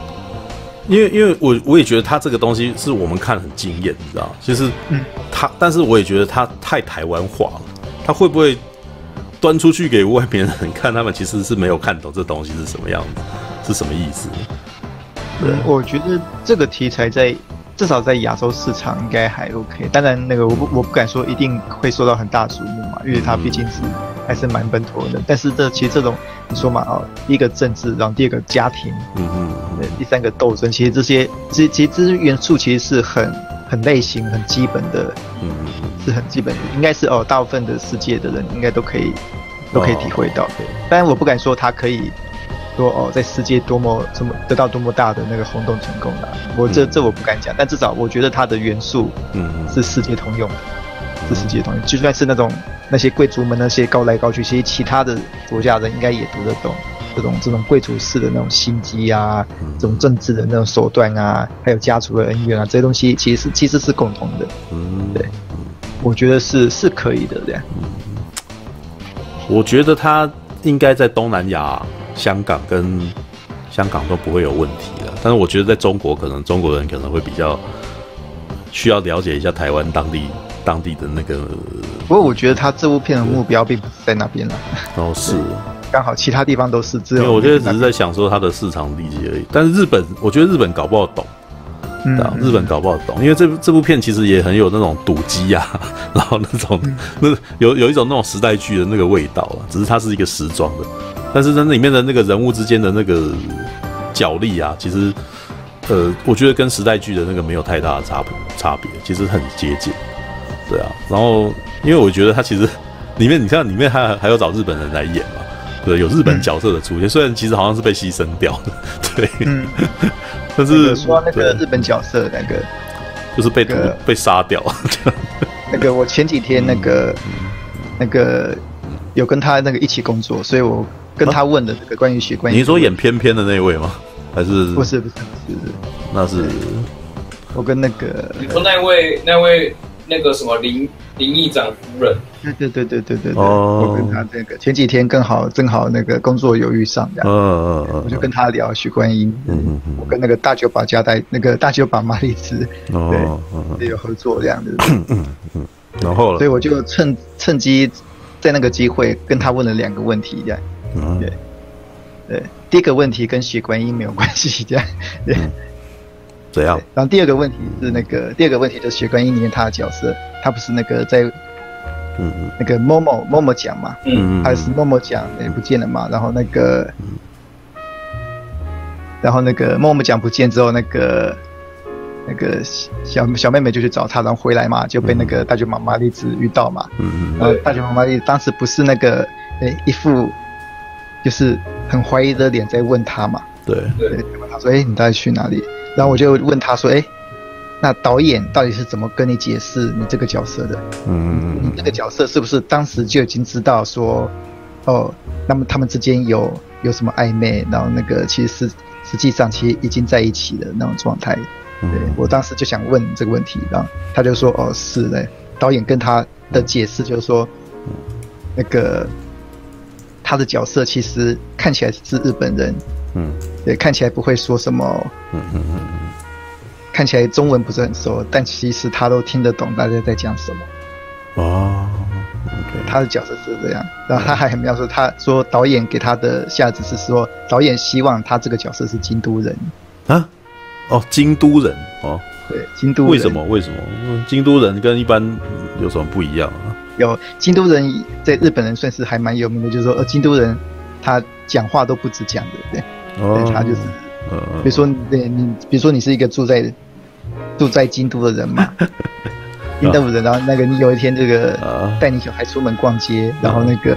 因为，因为我我也觉得他这个东西是我们看很惊艳，你知道其实，他，但是我也觉得他太台湾化了。他会不会端出去给外边人看？他们其实是没有看懂这东西是什么样子，是什么意思？对，我觉得这个题材在。至少在亚洲市场应该还 OK，当然那个我不我不敢说一定会受到很大瞩目嘛，因为它毕竟是还是蛮本土的。但是这其实这种你说嘛，哦，第一个政治，然后第二个家庭，嗯嗯，对，第三个斗争，其实这些其实其实这些元素其实是很很类型、很基本的，嗯嗯，是很基本的，应该是哦，大部分的世界的人应该都可以都可以体会到。对，当然我不敢说他可以。说哦，在世界多么这么得到多么大的那个轰动成功的，我这这我不敢讲，但至少我觉得它的元素，嗯，是世界通用的，是世界通用。就算是那种那些贵族们那些高来高去，其实其他的国家人应该也读得懂这种这种贵族式的那种心机啊，这种政治的那种手段啊，还有家族的恩怨啊，这些东西其实是其实是共同的。嗯，对，我觉得是是可以的，这样。我觉得他应该在东南亚。香港跟香港都不会有问题了，但是我觉得在中国，可能中国人可能会比较需要了解一下台湾当地当地的那个。不过我觉得他这部片的目标并不是在那边了。哦，是，刚好其他地方都是。只有因为我觉得只是在想说它的市场利益而已。但是日本，我觉得日本搞不好懂。嗯，日本搞不好懂，因为这部这部片其实也很有那种赌机呀，然后那种那有有一种那种时代剧的那个味道啊，只是它是一个时装的。但是在那里面的那个人物之间的那个角力啊，其实，呃，我觉得跟时代剧的那个没有太大的差差别，其实很接近。对啊，然后因为我觉得他其实里面，你看里面还还有找日本人来演嘛，对，有日本角色的出现，嗯、虽然其实好像是被牺牲掉的，对，嗯、但是、那个、说那个日本角色那个就是被、那个、被杀掉。那个我前几天那个、嗯、那个有跟他那个一起工作，所以我跟他问的这个关于血观音，你说演翩翩的那位吗？还是不是不是不是，那是我跟那个你说那位那位。那个什么林林议长夫人，对对对对对对对，我跟他这个前几天刚好正好那个工作有遇上，这样，嗯嗯我就跟他聊许冠英，嗯嗯嗯。我跟那个大久保加代那个大久保麻利子，对，也有合作这样子，嗯嗯嗯。然后，所以我就趁趁机在那个机会跟他问了两个问题，这样，嗯，对，对，第一个问题跟许冠英没有关系，这样，对。怎样？然后第二个问题是那个第二个问题就是血观音里面他的角色，他不是那个在，嗯嗯，那个某某某某奖嘛，嗯嗯，还是某某奖也不见了嘛，然后那个，然后那个某某奖不见之后，那个那个小小妹妹就去找他，然后回来嘛，就被那个大久保麻利子遇到嘛，嗯嗯，然后大久保麻利子当时不是那个诶一副就是很怀疑的脸在问他嘛，对。对，问他说诶你到底去哪里？然后我就问他说：“哎，那导演到底是怎么跟你解释你这个角色的？嗯，你这个角色是不是当时就已经知道说，哦，那么他们之间有有什么暧昧？然后那个其实是实际上其实已经在一起的那种状态。对，我当时就想问这个问题，然后他就说：哦，是的。导演跟他的解释就是说，那个他的角色其实看起来是日本人。”嗯，对，看起来不会说什么，嗯嗯嗯嗯，看起来中文不是很熟，但其实他都听得懂大家在讲什么。哦，OK，他的角色是这样，然后他还很描述，他说导演给他的下旨是说，导演希望他这个角色是京都人。啊？哦，京都人哦，对，京都人。为什么？为什么？京都人跟一般有什么不一样啊？有京都人在日本人算是还蛮有名的，就是说，呃，京都人他讲话都不止讲的，对。对，他就是，比如说，对你，比如说你是一个住在住在京都的人嘛，京都人，然后那个你有一天这个带你小孩出门逛街，然后那个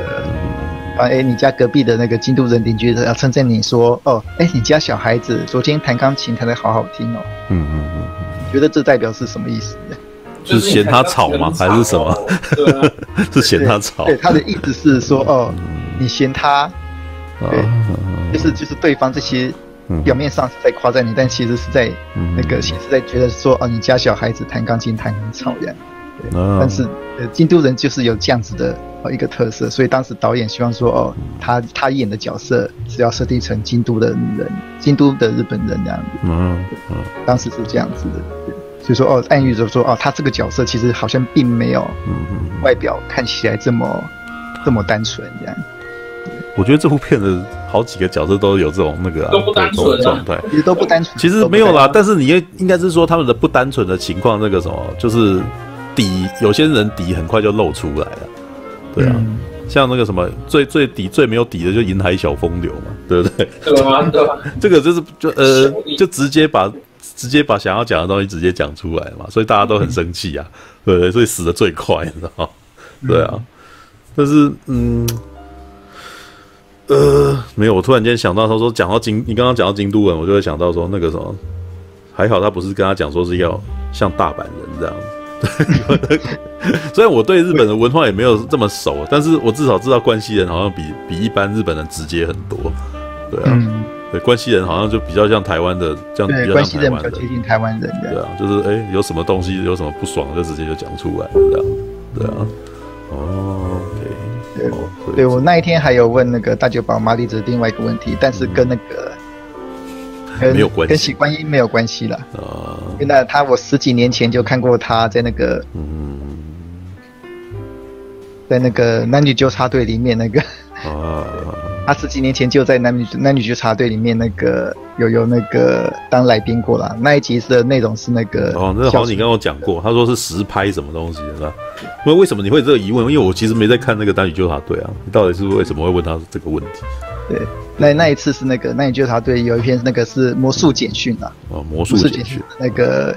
啊，哎，你家隔壁的那个京都人邻居要称赞你说，哦，哎，你家小孩子昨天弹钢琴弹得好好听哦，嗯嗯嗯，你觉得这代表是什么意思？是嫌他吵吗？还是什么？是嫌他吵？对，他的意思是说，哦，你嫌他。对，就是就是对方这些表面上是在夸赞你，但其实是在那个其实在觉得说哦，你家小孩子弹钢琴弹很吵这样。对，但是呃，京都人就是有这样子的哦一个特色，所以当时导演希望说哦，他他演的角色是要设定成京都的人，京都的日本人这样子。嗯嗯，当时是这样子的，对，所以说哦，暗喻着说哦，他这个角色其实好像并没有外表看起来这么这么单纯这样。我觉得这部片的好几个角色都有这种那个、啊、都不单纯状态，其实都不单纯。其实没有啦，但是你应应该是说他们的不单纯的情况，那个什么，就是底有些人底很快就露出来了，对啊，嗯、像那个什么最最底最没有底的就银海小风流嘛，对不对？对吧？对吧？这个就是就呃就直接把直接把想要讲的东西直接讲出来嘛，所以大家都很生气啊，对不对？所以死的最快，你知道吗？对啊，但是嗯。呃，没有，我突然间想到，他说讲到京，你刚刚讲到京都人，我就会想到说那个什么，还好他不是跟他讲说是要像大阪人这样子。虽然我对日本的文化也没有这么熟，但是我至少知道关西人好像比比一般日本人直接很多。对啊，嗯、对，关西人好像就比较像台湾的这样，比较像台湾的，接近台湾人。对啊，就是哎、欸，有什么东西有什么不爽，就直接就讲出来这样。对啊，哦。Okay 对，对我那一天还有问那个大久保麻利子另外一个问题，但是跟那个跟没有关系，跟血观音没有关系了。啊，因为他我十几年前就看过他在那个，嗯，在那个男女纠察队里面那个啊。他十几年前就在男女男女纠察队里面那个有有那个当来宾过了，那一集的内容是那个哦，那个好像你跟我讲过，他说是实拍什么东西是吧？那为什么你会有这个疑问？因为我其实没在看那个男女纠察队啊，你到底是为什么会问他这个问题？对，那那一次是那个，男女纠察队有一篇那个是魔术简讯啊？哦，魔术简讯，那个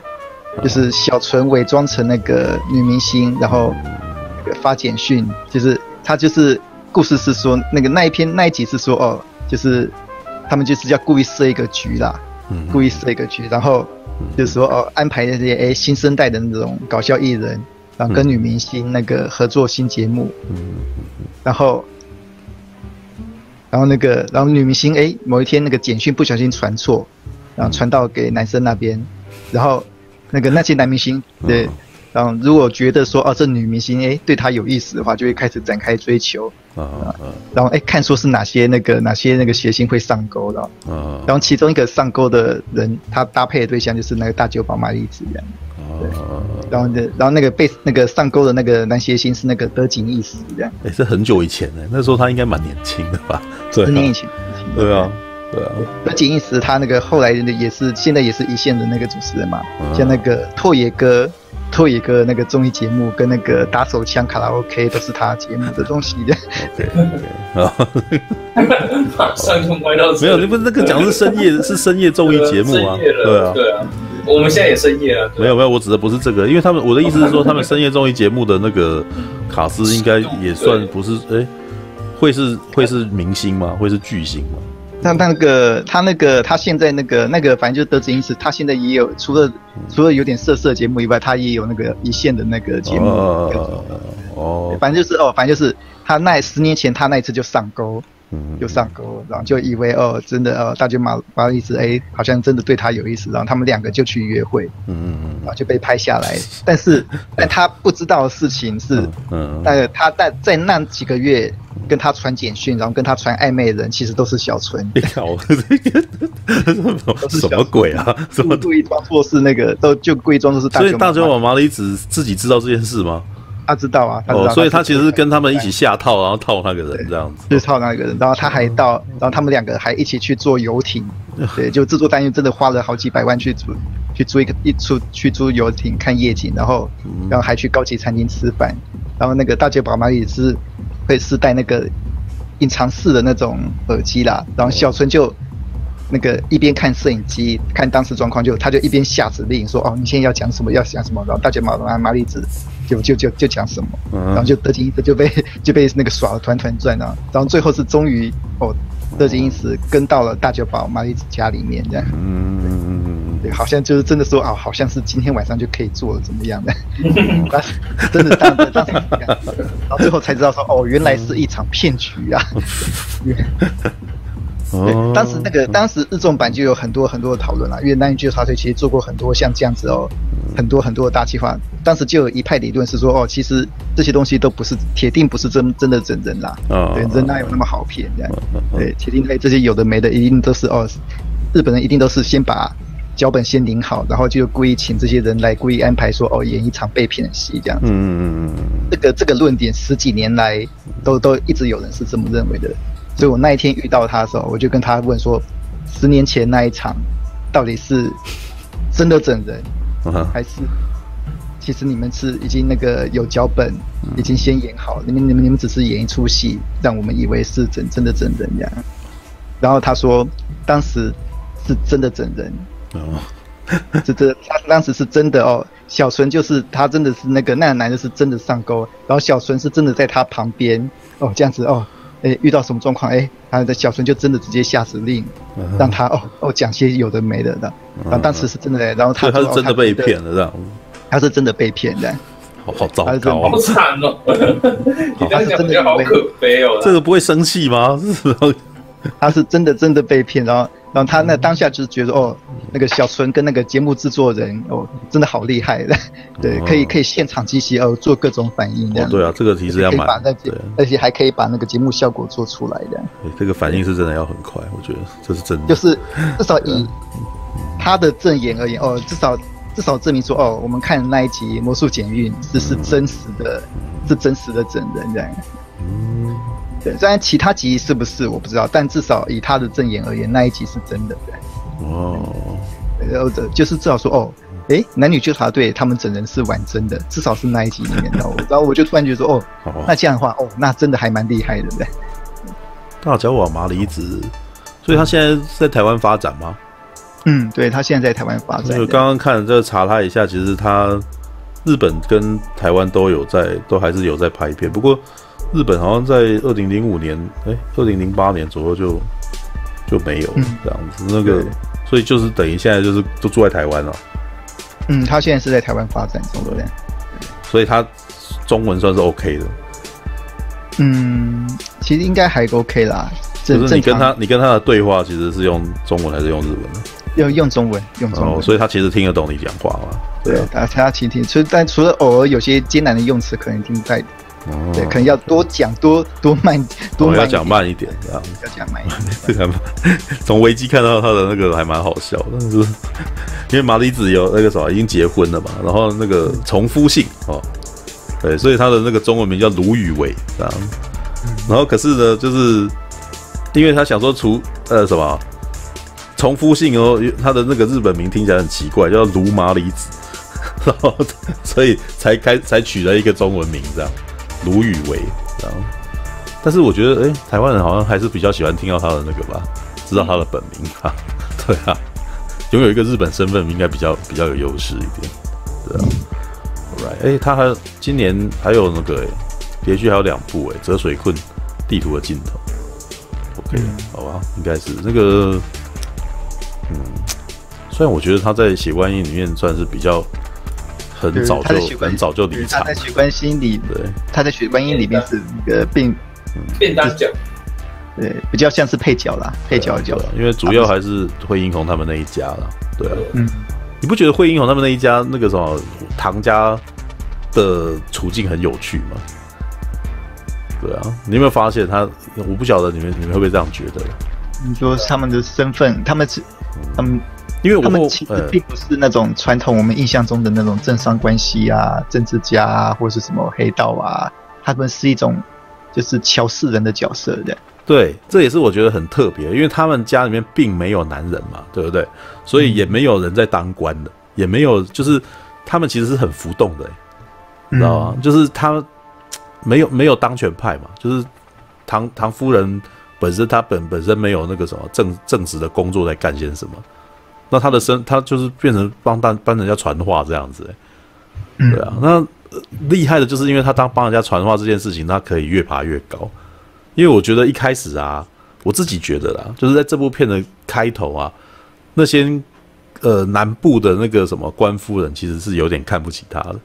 就是小纯伪装成那个女明星，然后发简讯，就是他就是故事是说那个那一篇那一集是说哦，就是他们就是要故意设一个局啦，嗯，故意设一个局，然后就是说哦安排那些哎新生代的那种搞笑艺人，然后跟女明星那个合作新节目，嗯，然后。然后那个，然后女明星哎，某一天那个简讯不小心传错，然后传到给男生那边，然后那个那些男明星对，然后如果觉得说哦这女明星哎对他有意思的话，就会开始展开追求啊，然后哎看说是哪些那个哪些那个谐星会上钩的，然后其中一个上钩的人，他搭配的对象就是那个大久保马丽子这样。对，然后的，然后那个被那个上钩的那个男谐星是那个德井义史这样。哎，是很久以前呢，那时候他应该蛮年轻的吧？十年以前。对啊，对啊。德井义史他那个后来也是现在也是一线的那个主持人嘛，像那个拓野哥，拓野哥那个综艺节目跟那个打手枪卡拉 OK 都是他节目的东西的。OK 啊，马上就歪到没有，你不是那个讲是深夜是深夜综艺节目啊？对啊，对啊。我们现在也深夜啊。没有没有，我指的不是这个，因为他们我的意思是说，他们深夜综艺节目的那个卡司应该也算不是哎、欸，会是会是明星吗？会是巨星吗？那那个他那个他现在那个那个反正就是德智英是，他现在也有除了除了有点色色节目以外，他也有那个一线的那个节目。哦，哦，反正就是哦，反正就是他那十年前他那一次就上钩。嗯，就上钩，然后就以为哦，真的哦，大久保麻里子哎，好像真的对他有意思，然后他们两个就去约会，嗯嗯嗯，然后就被拍下来。但是，但他不知道的事情是，嗯，那个他在在那几个月跟他传简讯，然后跟他传暧昧的人，其实都是小纯。小这个什么鬼啊？什 么故意装作是那个，都就故意装作是大舅妈。所以大舅妈麻里子自己知道这件事吗？他知道啊，他知道，哦，所以他其实是跟他们一起下套，然后套那个人这样子，就套那个人，然后他还到，然后他们两个还一起去坐游艇，对，就制作单元真的花了好几百万去租，去租一个一出去租游艇看夜景，然后，然后还去高级餐厅吃饭，然后那个大久保麻里子会是戴那个隐藏式的那种耳机啦，然后小春就那个一边看摄影机看当时状况，就他就一边下指令说，哦，你现在要讲什么，要讲什么，然后大久保麻麻里子。就就就就讲什么，然后就德井义史就被就被那个耍的团团转啊，然后最后是终于哦，德井义史跟到了大久保麻里子家里面这样，嗯，对，好像就是真的说啊，好像是今天晚上就可以做了怎么样的，但是真的当当时，然后最后才知道说哦，原来是一场骗局啊。对，当时那个当时日中版就有很多很多的讨论了，因为男女纠察队其实做过很多像这样子哦，很多很多的大计划。当时就有一派理论是说，哦，其实这些东西都不是铁定不是真真的整人啦，对，人哪有那么好骗这样？对，铁定哎这些有的没的一定都是哦，日本人一定都是先把脚本先领好，然后就故意请这些人来故意安排说哦演一场被骗的戏这样子。嗯嗯嗯，这个这个论点十几年来都都一直有人是这么认为的。所以我那一天遇到他的时候，我就跟他问说：十年前那一场到底是真的整人，还是其实你们是已经那个有脚本，已经先演好，你们你们你们只是演一出戏，让我们以为是真真的整人这样。然后他说，当时是真的整人，哦，这这他当时是真的哦，小纯就是他真的是那个那个男的是真的上钩，然后小纯是真的在他旁边哦这样子哦。哎，遇到什么状况？哎，他的小春就真的直接下指令，让他哦哦讲些有的没的的。然后当时是真的，然后他他是真的被骗了，这样。他是真的被骗的，好好糟糕，好惨哦！他是真的好可悲哦。这个不会生气吗？他是真的真的被骗，然后。然后他那当下就是觉得哦，那个小纯跟那个节目制作人哦，真的好厉害的，对，可以可以现场即席哦做各种反应这样。对啊，这个其实要蛮，而且还可以把那个节目效果做出来的。对，这个反应是真的要很快，我觉得这是真的。就是 至少以他的证言而言哦，至少至少证明说哦，我们看那一集魔术简讯是是真实的，是真实的整人这样。嗯。虽然其他集是不是我不知道，但至少以他的证言而言，那一集是真的。哦，然后就是至少说，哦，哎，男女纠察队他们整人是玩真的，至少是那一集里面的。然后我就突然觉得说，哦，那这样的话，哦，那真的还蛮厉害的，对。大脚瓦麻里子，所以他现在在台湾发展吗？嗯，对，他现在在台湾发展。我刚刚看这查他一下，其实他日本跟台湾都有在，都还是有在拍片。不过日本好像在二零零五年，哎，二零零八年左右就就没有了这样子。嗯、那个，所以就是等于现在就是都住在台湾了。嗯，他现在是在台湾发展中的，所以他中文算是 OK 的。嗯，其实应该还 OK 啦。就是你跟他，你跟他的对话，其实是用中文还是用日文呢？用用中文，用中文。哦，所以他其实听得懂你讲话嘛？对，他他倾听，所以但除了偶尔有些艰难的用词，可能听不太懂。哦。对，可能要多讲，多多慢，多慢。要讲慢一点，这样。要讲慢一点。这个 从危机看到他的那个还蛮好笑的，是 因为麻里子有那个什么已经结婚了嘛，然后那个重复姓哦。对，所以他的那个中文名叫卢宇伟，这样。然后可是呢，就是因为他想说除呃什么重复姓哦，他的那个日本名听起来很奇怪，叫卢麻里子，然后所以才开才取了一个中文名这样，卢宇伟这样。但是我觉得，哎，台湾人好像还是比较喜欢听到他的那个吧，知道他的本名啊，对啊，拥有一个日本身份应该比较比较有优势一点，对啊。哎、欸，他还今年还有那个连续还有两部哎、欸，泽水困地图的尽头。OK，、嗯、好吧，应该是那个，嗯，虽然我觉得他在血观音里面算是比较很早就很早就离场。他在血观音里，对，他在血观音里面是那个便便当角，对，比较像是配角啦，配角角，因为主要还是惠英红他们那一家了，对啊，嗯，你不觉得惠英红他们那一家那个什么唐家？的处境很有趣吗？对啊，你有没有发现他？我不晓得你们你们会不会这样觉得？你说他们的身份，他们是他们，因为我他们其实并不是那种传统我们印象中的那种政商关系啊、政治家啊，或是什么黑道啊，他们是一种就是乔世人的角色的。对，这也是我觉得很特别，因为他们家里面并没有男人嘛，对不对？所以也没有人在当官的，也没有，就是他们其实是很浮动的。知道吗？就是他没有没有当权派嘛，就是唐唐夫人本身，她本本身没有那个什么正正职的工作在干些什么，那他的身他就是变成帮大帮人家传话这样子，欸，对啊，那厉害的就是因为他当帮人家传话这件事情，他可以越爬越高，因为我觉得一开始啊，我自己觉得啦，就是在这部片的开头啊，那些呃南部的那个什么官夫人其实是有点看不起他的。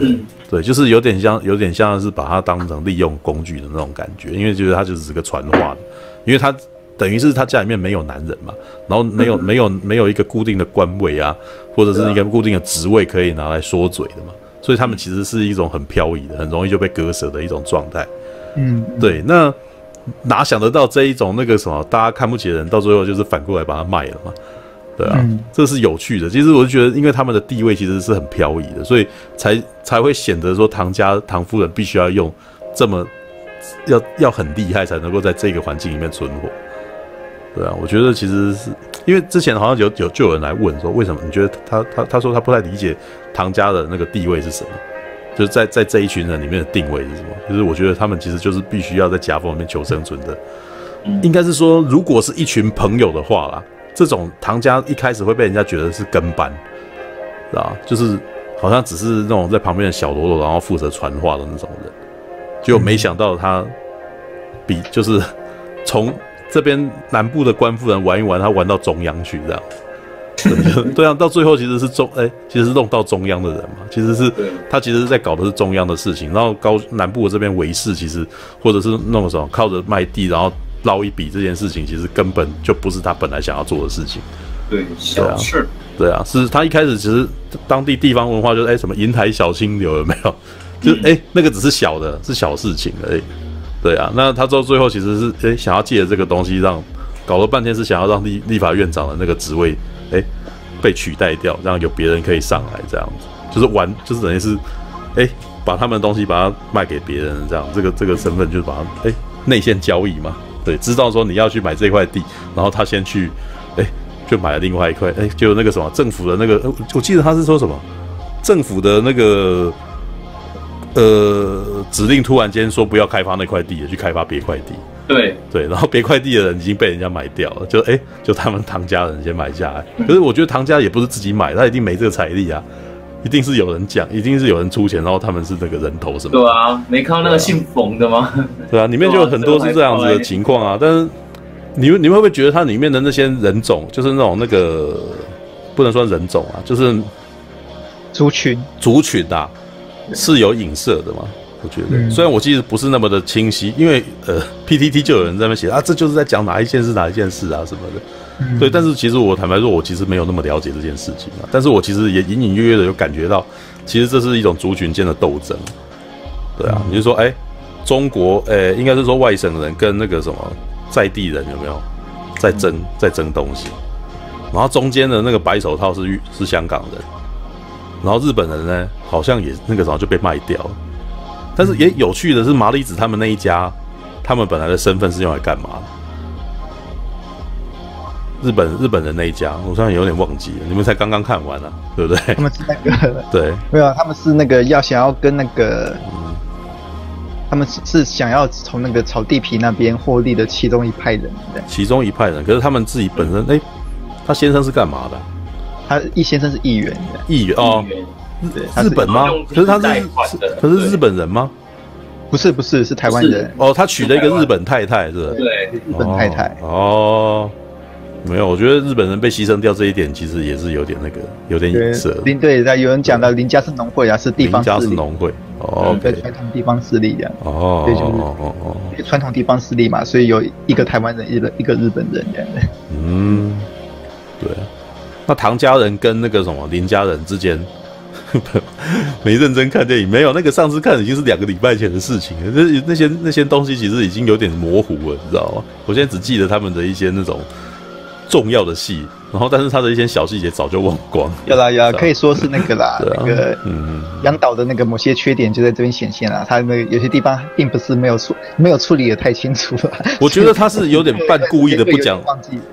嗯，对，就是有点像，有点像是把他当成利用工具的那种感觉，因为觉得他就只是个传话的，因为他等于是他家里面没有男人嘛，然后没有没有没有一个固定的官位啊，或者是一个固定的职位可以拿来说嘴的嘛，所以他们其实是一种很漂移的，很容易就被割舍的一种状态。嗯，对，那哪想得到这一种那个什么大家看不起的人，到最后就是反过来把他卖了嘛。对啊，嗯、这是有趣的。其实我就觉得，因为他们的地位其实是很飘移的，所以才才会显得说唐家唐夫人必须要用这么要要很厉害才能够在这个环境里面存活。对啊，我觉得其实是因为之前好像有有就有人来问说，为什么你觉得他他他说他不太理解唐家的那个地位是什么？就是在在这一群人里面的定位是什么？就是我觉得他们其实就是必须要在夹缝里面求生存的。应该是说，如果是一群朋友的话啦。这种唐家一开始会被人家觉得是跟班，知道吧？就是好像只是那种在旁边的小喽啰，然后负责传话的那种人，就没想到他比就是从这边南部的官夫人玩一玩，他玩到中央去这样。对啊，到最后其实是中哎，其实是弄到中央的人嘛，其实是他其实是在搞的是中央的事情，然后高南部的这边维氏其实或者是弄什么靠着卖地，然后。捞一笔这件事情，其实根本就不是他本来想要做的事情。对，小事。对啊，是他一开始其实当地地方文化就是哎、欸、什么银台小清流有没有？就是哎、欸、那个只是小的，是小事情而已。对啊，那他到最后其实是哎、想要借着这个东西让搞了半天是想要让立立法院长的那个职位哎、被取代掉，让有别人可以上来这样子，就是玩就是等于是哎、把他们的东西把它卖给别人这样，这个这个身份就是把它哎内线交易嘛。对，知道说你要去买这块地，然后他先去，哎，就买了另外一块，哎，就那个什么政府的那个，我记得他是说什么，政府的那个，呃，指令突然间说不要开发那块地，也去开发别块地，对对，然后别块地的人已经被人家买掉了，就哎，就他们唐家人先买下来。可是我觉得唐家也不是自己买，他一定没这个财力啊，一定是有人讲，一定是有人出钱，然后他们是那个人头什么。对啊，没看到那个姓冯的吗？对啊，里面就有 很多是这样子的情况啊。但是你们你们会不会觉得它里面的那些人种，就是那种那个不能说人种啊，就是族群族群啊，是有影射的吗？我觉得，嗯、虽然我记得不是那么的清晰，因为呃，PTT 就有人在那边写啊，这就是在讲哪一件事哪一件事啊什么的，嗯、对。但是其实我坦白说，我其实没有那么了解这件事情啊。但是我其实也隐隐约约的有感觉到，其实这是一种族群间的斗争，对啊。嗯、你就说，哎、欸，中国，哎、欸，应该是说外省人跟那个什么在地人有没有在争在争东西？然后中间的那个白手套是是香港人，然后日本人呢，好像也那个时候就被卖掉了。但是也有趣的是，麻里子他们那一家，他们本来的身份是用来干嘛的？日本日本人那一家，我突然有点忘记了。你们才刚刚看完啊，对不对？他们是那个 对，没有，他们是那个要想要跟那个，嗯、他们是是想要从那个炒地皮那边获利的其中一派人。其中一派人，可是他们自己本身，哎、欸，他先生是干嘛的？他易先生是议员的，议员哦。日本吗？可是他是，可是日本人吗？不是不是，是台湾人。哦，他娶了一个日本太太，是吧？对，日本太太。哦，没有，我觉得日本人被牺牲掉这一点，其实也是有点那个，有点影射。林对，有人讲到林家是农会啊，是地方势力。林家是农会，哦，对，传统地方势力这样。哦，对，就是哦哦，传统地方势力嘛，所以有一个台湾人，一个一个日本人这样的。嗯，对。那唐家人跟那个什么林家人之间？没认真看电影，没有那个上次看已经是两个礼拜前的事情了。那那些那些东西其实已经有点模糊了，你知道吗？我现在只记得他们的一些那种重要的戏，然后但是他的一些小细节早就忘光。有啦有啦，可以说是那个啦，那个嗯，杨导的那个某些缺点就在这边显现了。他那个有些地方并不是没有处没有处理得太清楚了。我觉得他是有点半故意的不讲，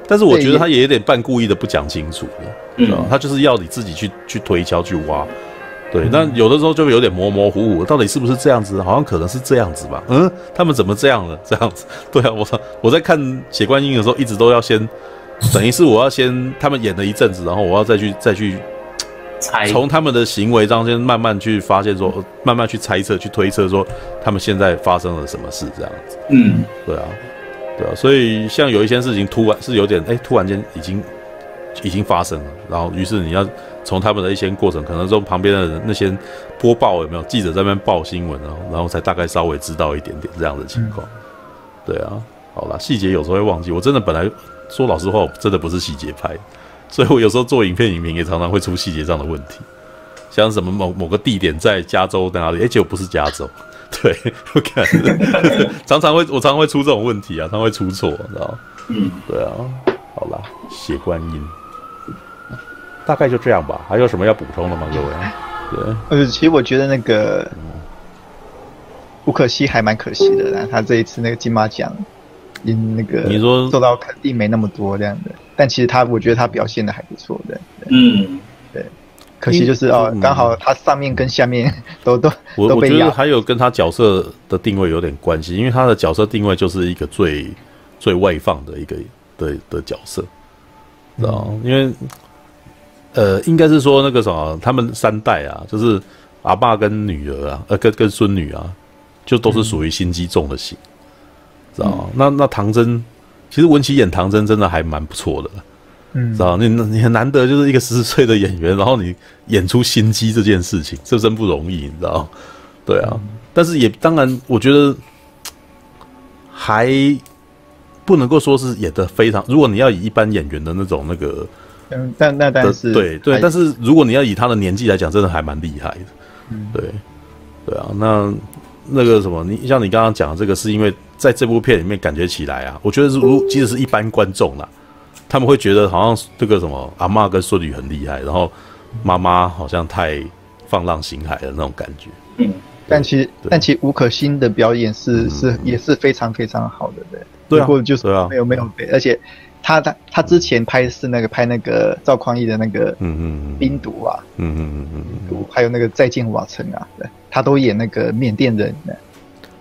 但是我觉得他也有点半故意的不讲清楚的，知道他就是要你自己去去推敲去挖。对，那有的时候就有点模模糊糊，到底是不是这样子？好像可能是这样子吧。嗯，他们怎么这样了？这样子，对啊，我我在看《血观音》的时候，一直都要先，等于是我要先他们演了一阵子，然后我要再去再去猜，从他们的行为当中慢慢去发现说，慢慢去猜测、去推测说他们现在发生了什么事，这样子。嗯，对啊，对啊，所以像有一些事情突然是有点，哎，突然间已经已经发生了，然后于是你要。从他们的一些过程，可能从旁边的人那些播报有没有记者在那边报新闻，然后然后才大概稍微知道一点点这样的情况。对啊，好啦，细节有时候会忘记。我真的本来说老实话，我真的不是细节派，所以我有时候做影片影评也常常会出细节上的问题，像什么某某个地点在加州哪里，而且我不是加州，对，我看 常常会我常常会出这种问题啊，常常会出错，知道吗？嗯，对啊，好啦，血观音。大概就这样吧，还有什么要补充的吗？各位？对，呃，其实我觉得那个吴可惜还蛮可惜的，他这一次那个金马奖，因那个你说受到肯定没那么多这样的，但其实他我觉得他表现的还不错的，嗯，对，可惜就是哦，刚好他上面跟下面 都都我我觉得还有跟他角色的定位有点关系，因为他的角色定位就是一个最最外放的一个的的角色，知道因为。呃，应该是说那个什么，他们三代啊，就是阿爸跟女儿啊，呃，跟跟孙女啊，就都是属于心机重的型，知道吗？嗯、那那唐真，其实文琪演唐真真的还蛮不错的，嗯，知道吗？你你很难得就是一个十岁的演员，然后你演出心机这件事情，这真不容易，你知道吗？对啊，嗯、但是也当然，我觉得还不能够说是演的非常。如果你要以一般演员的那种那个。嗯，但那但是对对，但是如果你要以他的年纪来讲，真的还蛮厉害的。嗯，对对啊，那那个什么，你像你刚刚讲的这个，是因为在这部片里面感觉起来啊，我觉得如即使是一般观众啦，他们会觉得好像这个什么阿嬷跟孙女很厉害，然后妈妈好像太放浪形骸的那种感觉。嗯，但其实但其实吴可欣的表演是是也是非常非常好的，对。对啊，不过就是没有没有对，而且。他他他之前拍是那个拍那个赵匡胤的那个嗯嗯冰毒啊嗯嗯嗯嗯毒还有那个再见瓦城啊，对，他都演那个缅甸人。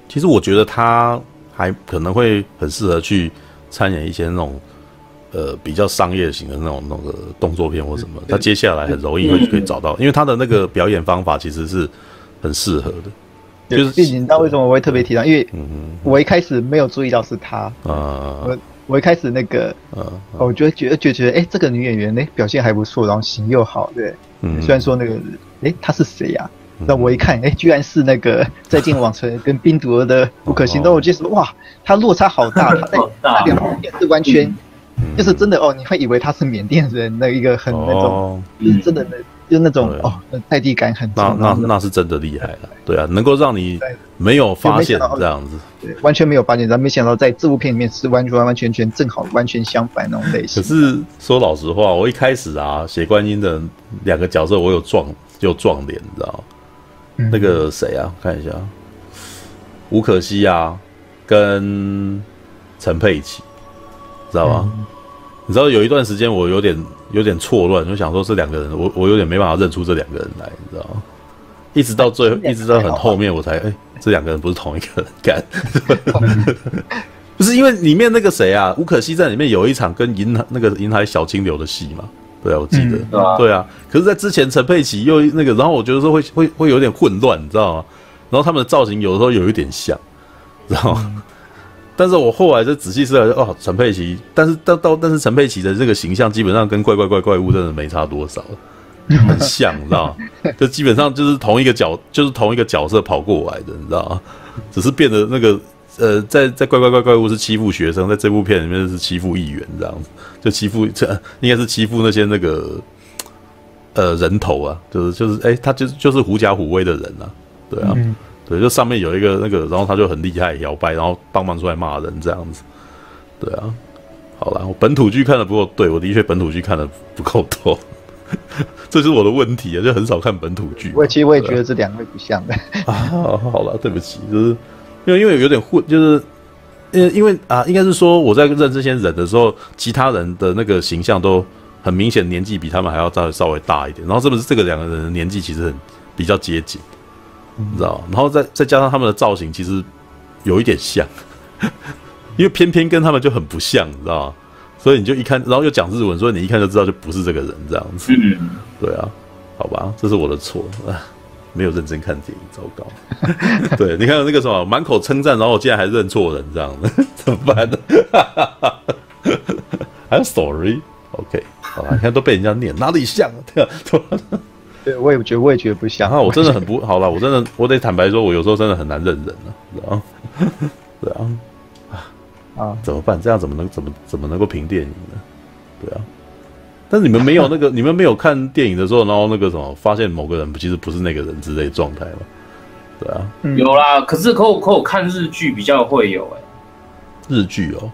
其实我觉得他还可能会很适合去参演一些那种呃比较商业型的那种那个动作片或什么。他接下来很容易会可以找到，因为他的那个表演方法其实是很适合的。就是你知道为什么我会特别提到？因为我一开始没有注意到是他啊。我我一开始那个，我觉得觉得觉得觉得，哎，这个女演员呢表现还不错，然后型又好，对。嗯。虽然说那个，哎，她是谁呀？那我一看，哎，居然是那个《再见往城》跟《冰毒儿的吴可欣》，那我觉得哇，她落差好大，她在那两部片是完全，就是真的哦，你会以为她是缅甸人，那一个很那种，就是真的那。就那种哦，在地感很强，那那那是真的厉害了，对啊，能够让你没有发现这样子，对，完全没有发现，但没想到在这部片里面是完全完完全全正好完全相反那种类型。可是说老实话，我一开始啊，写观音的两个角色我有撞有撞脸，你知道吗？那个谁啊？看一下，吴可惜啊，跟陈佩琪，知道吗？你知道有一段时间我有点有点错乱，就想说这两个人，我我有点没办法认出这两个人来，你知道吗？一直到最后，一直到很后面，我才哎、欸，这两个人不是同一个人 干，不是因为里面那个谁啊，吴可熙在里面有一场跟银那个银海小金流的戏嘛，对啊，我记得，嗯、对啊，可是，在之前陈佩琪又那个，然后我觉得说会会会有点混乱，你知道吗？然后他们的造型有的时候有一点像，知道吗？嗯但是我后来就仔细思考，哦，陈佩琪，但是到到，但是陈佩琪的这个形象基本上跟怪怪怪怪物真的没差多少，很像，你知道吗？就基本上就是同一个角，就是同一个角色跑过来的，你知道吗？只是变得那个，呃，在在怪怪怪怪物是欺负学生，在这部片里面是欺负议员这样子，就欺负这 应该是欺负那些那个，呃，人头啊，就是就是，哎、欸，他就是就是狐假虎威的人啊，对啊。嗯对，就上面有一个那个，然后他就很厉害，摇摆，然后帮忙出来骂人这样子。对啊，好了，我本土剧看的不够，对，我的确本土剧看的不够多，这是我的问题啊，就很少看本土剧。我其实我也觉得这两位不像的啊。好了，对不起，就是因为因为有点混，就是因为因为啊，应该是说我在认这些人的时候，其他人的那个形象都很明显年纪比他们还要再稍微大一点，然后是不是这个两个人的年纪其实很比较接近？你知道，然后再再加上他们的造型，其实有一点像，因为偏偏跟他们就很不像，你知道吗？所以你就一看，然后又讲日文，所以你一看就知道就不是这个人这样子。嗯，对啊，好吧，这是我的错啊，没有认真看电影，糟糕。对，你看那个什么，满口称赞，然后我竟然还认错人，这样子怎么办呢？I'm sorry，OK，好吧，你看都被人家念，哪里像？对啊。对，我也觉得，我也觉得不像。啊，我真的很不好了，我真的，我得坦白说，我有时候真的很难认人了，知道吗？对啊，啊，怎么办？这样怎么能怎么怎么能够评电影呢？对啊，但是你们没有那个，你们没有看电影的时候，然后那个什么，发现某个人其实不是那个人之类的状态吗？对啊，有啦，可是可我可我看日剧比较会有哎、欸，日剧哦。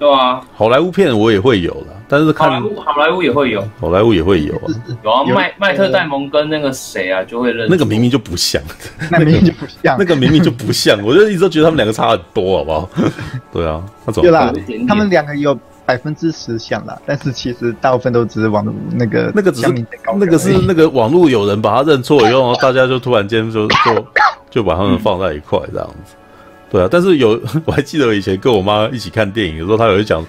对啊，好莱坞片我也会有啦，但是看好莱坞，好莱坞也会有，好莱坞也会有啊。有啊，麦麦特戴蒙跟那个谁啊，就会认。那个明明就不像，那明明就不像，那个明明就不像，我就一直都觉得他们两个差很多，好不好？对啊，那种。对啦，他们两个有百分之十像啦，但是其实大部分都只是网络那个那个只是那个是那个网络有人把他认错以后，大家就突然间就就就把他们放在一块这样子。对啊，但是有 我还记得以前跟我妈一起看电影的时候，她有一讲，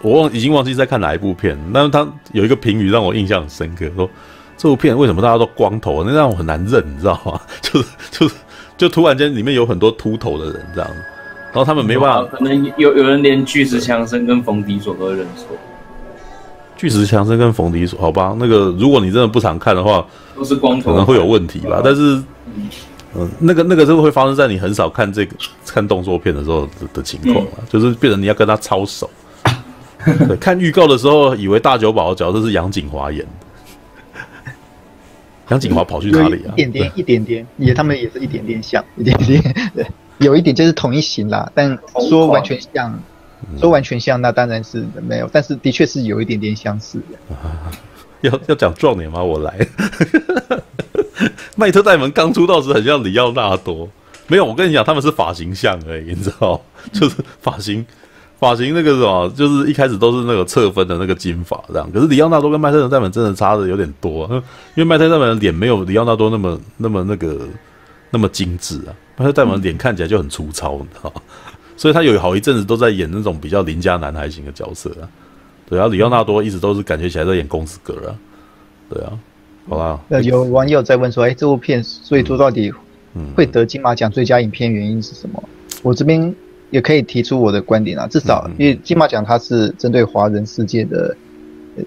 我忘已经忘记在看哪一部片，但是她有一个评语让我印象很深刻，说这部片为什么大家都光头，那让我很难认，你知道吗？就是就是就突然间里面有很多秃头的人这样，然后他们没办法，可能有有人连巨石强森跟冯迪索都会认错。巨石强森跟冯迪索，好吧，那个如果你真的不常看的话，都是光头，可能会有问题吧，但是。嗯，那个那个是会发生在你很少看这个看动作片的时候的，的情况啊，嗯、就是变成你要跟他操手。对，看预告的时候以为大久保的角色是杨景华演的，杨景华跑去哪里啊？一点点，一点点，也他们也是一点点像，一点点，对，有一点就是同一型啦，但说完全像，说完全像，那当然是没有，但是的确是有一点点相似的。啊、要要讲壮脸吗？我来。麦特戴蒙刚出道时很像里奥纳多，没有，我跟你讲，他们是发型像而已，你知道，就是发型，发型那个什么，就是一开始都是那个侧分的那个金发这样。可是里奥纳多跟麦特戴蒙真的差的有点多，因为麦特戴蒙的脸没有里奥纳多那么那么那个那么精致啊，麦特戴蒙的脸看起来就很粗糙，你知道，所以他有好一阵子都在演那种比较邻家男孩型的角色啊。对啊，里奥纳多一直都是感觉起来在演公子哥啊。对啊，好吧。那有网友在问说，哎、欸，这部片所以说到底会得金马奖最佳影片原因是什么？嗯、我这边也可以提出我的观点啊，至少因为金马奖它是针对华人世界的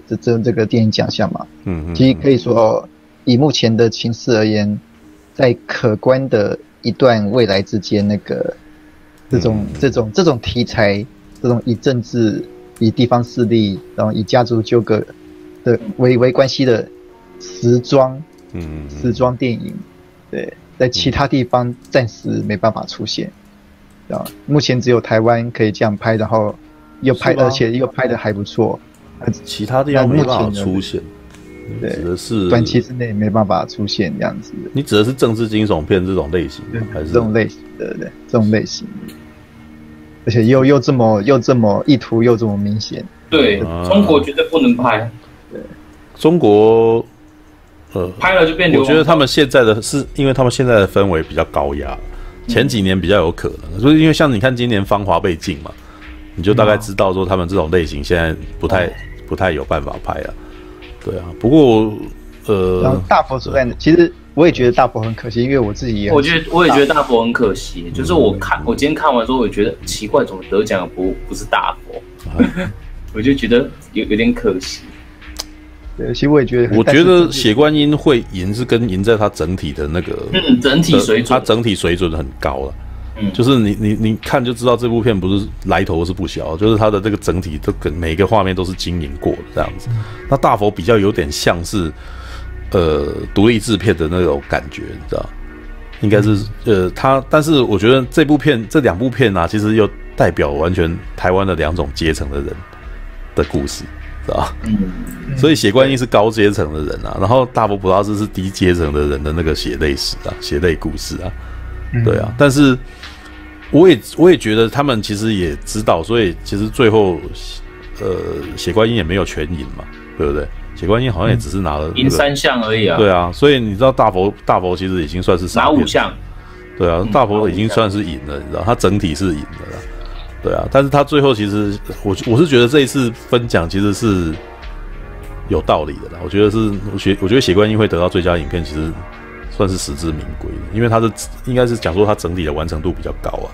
这这这个电影奖项嘛。嗯嗯。其实可以说，以目前的情势而言，在可观的一段未来之间，那个这种这种这种题材，这种以政治。以地方势力，然后以家族纠葛的为为关系的时装，嗯，时装电影，对，在其他地方暂时没办法出现，啊，目前只有台湾可以这样拍，然后又拍，而且又拍的还不错，其他地方没办法出现，对，指的是短期之内没办法出现这样子。你指的是政治惊悚片这种类型，还是？这种类型？对对对，这种类型。而且又又这么又这么意图又这么明显，对，中国绝对不能拍。对，中国，呃，拍了就变流。我觉得他们现在的是，因为他们现在的氛围比较高压，前几年比较有可能，就是因为像你看今年《芳华》被禁嘛，你就大概知道说他们这种类型现在不太不太有办法拍啊。对啊，不过呃，大佛所在的其实。我也觉得大佛很可惜，因为我自己也，我觉得我也觉得大佛很可惜。就是我看我今天看完之后，我觉得奇怪，怎么得奖不不是大佛？我就觉得有有点可惜。对，其实我也觉得，我觉得血观音会赢是跟赢在它整体的那个，嗯，整体水准，它整体水准很高了。嗯，就是你你你看就知道这部片不是来头是不小，就是它的这个整体都跟每个画面都是经营过的这样子。那大佛比较有点像是。呃，独立制片的那种感觉，你知道，应该是呃，他，但是我觉得这部片这两部片啊，其实又代表完全台湾的两种阶层的人的故事，知道吧？嗯，所以血观音是高阶层的人啊，然后大佛普拉斯是低阶层的人的那个血泪史啊，血泪故事啊，对啊，但是我也我也觉得他们其实也知道，所以其实最后呃，血观音也没有全赢嘛，对不对？血观音好像也只是拿了赢、那个、三项而已啊。对啊，所以你知道大佛大佛其实已经算是拿五项。对啊，大佛已经算是赢了，你知道，他整体是赢的了。对啊，但是他最后其实我我是觉得这一次分奖其实是有道理的啦。我觉得是血，我觉得血观音会得到最佳影片，其实算是实至名归的，因为他的应该是讲说他整体的完成度比较高啊。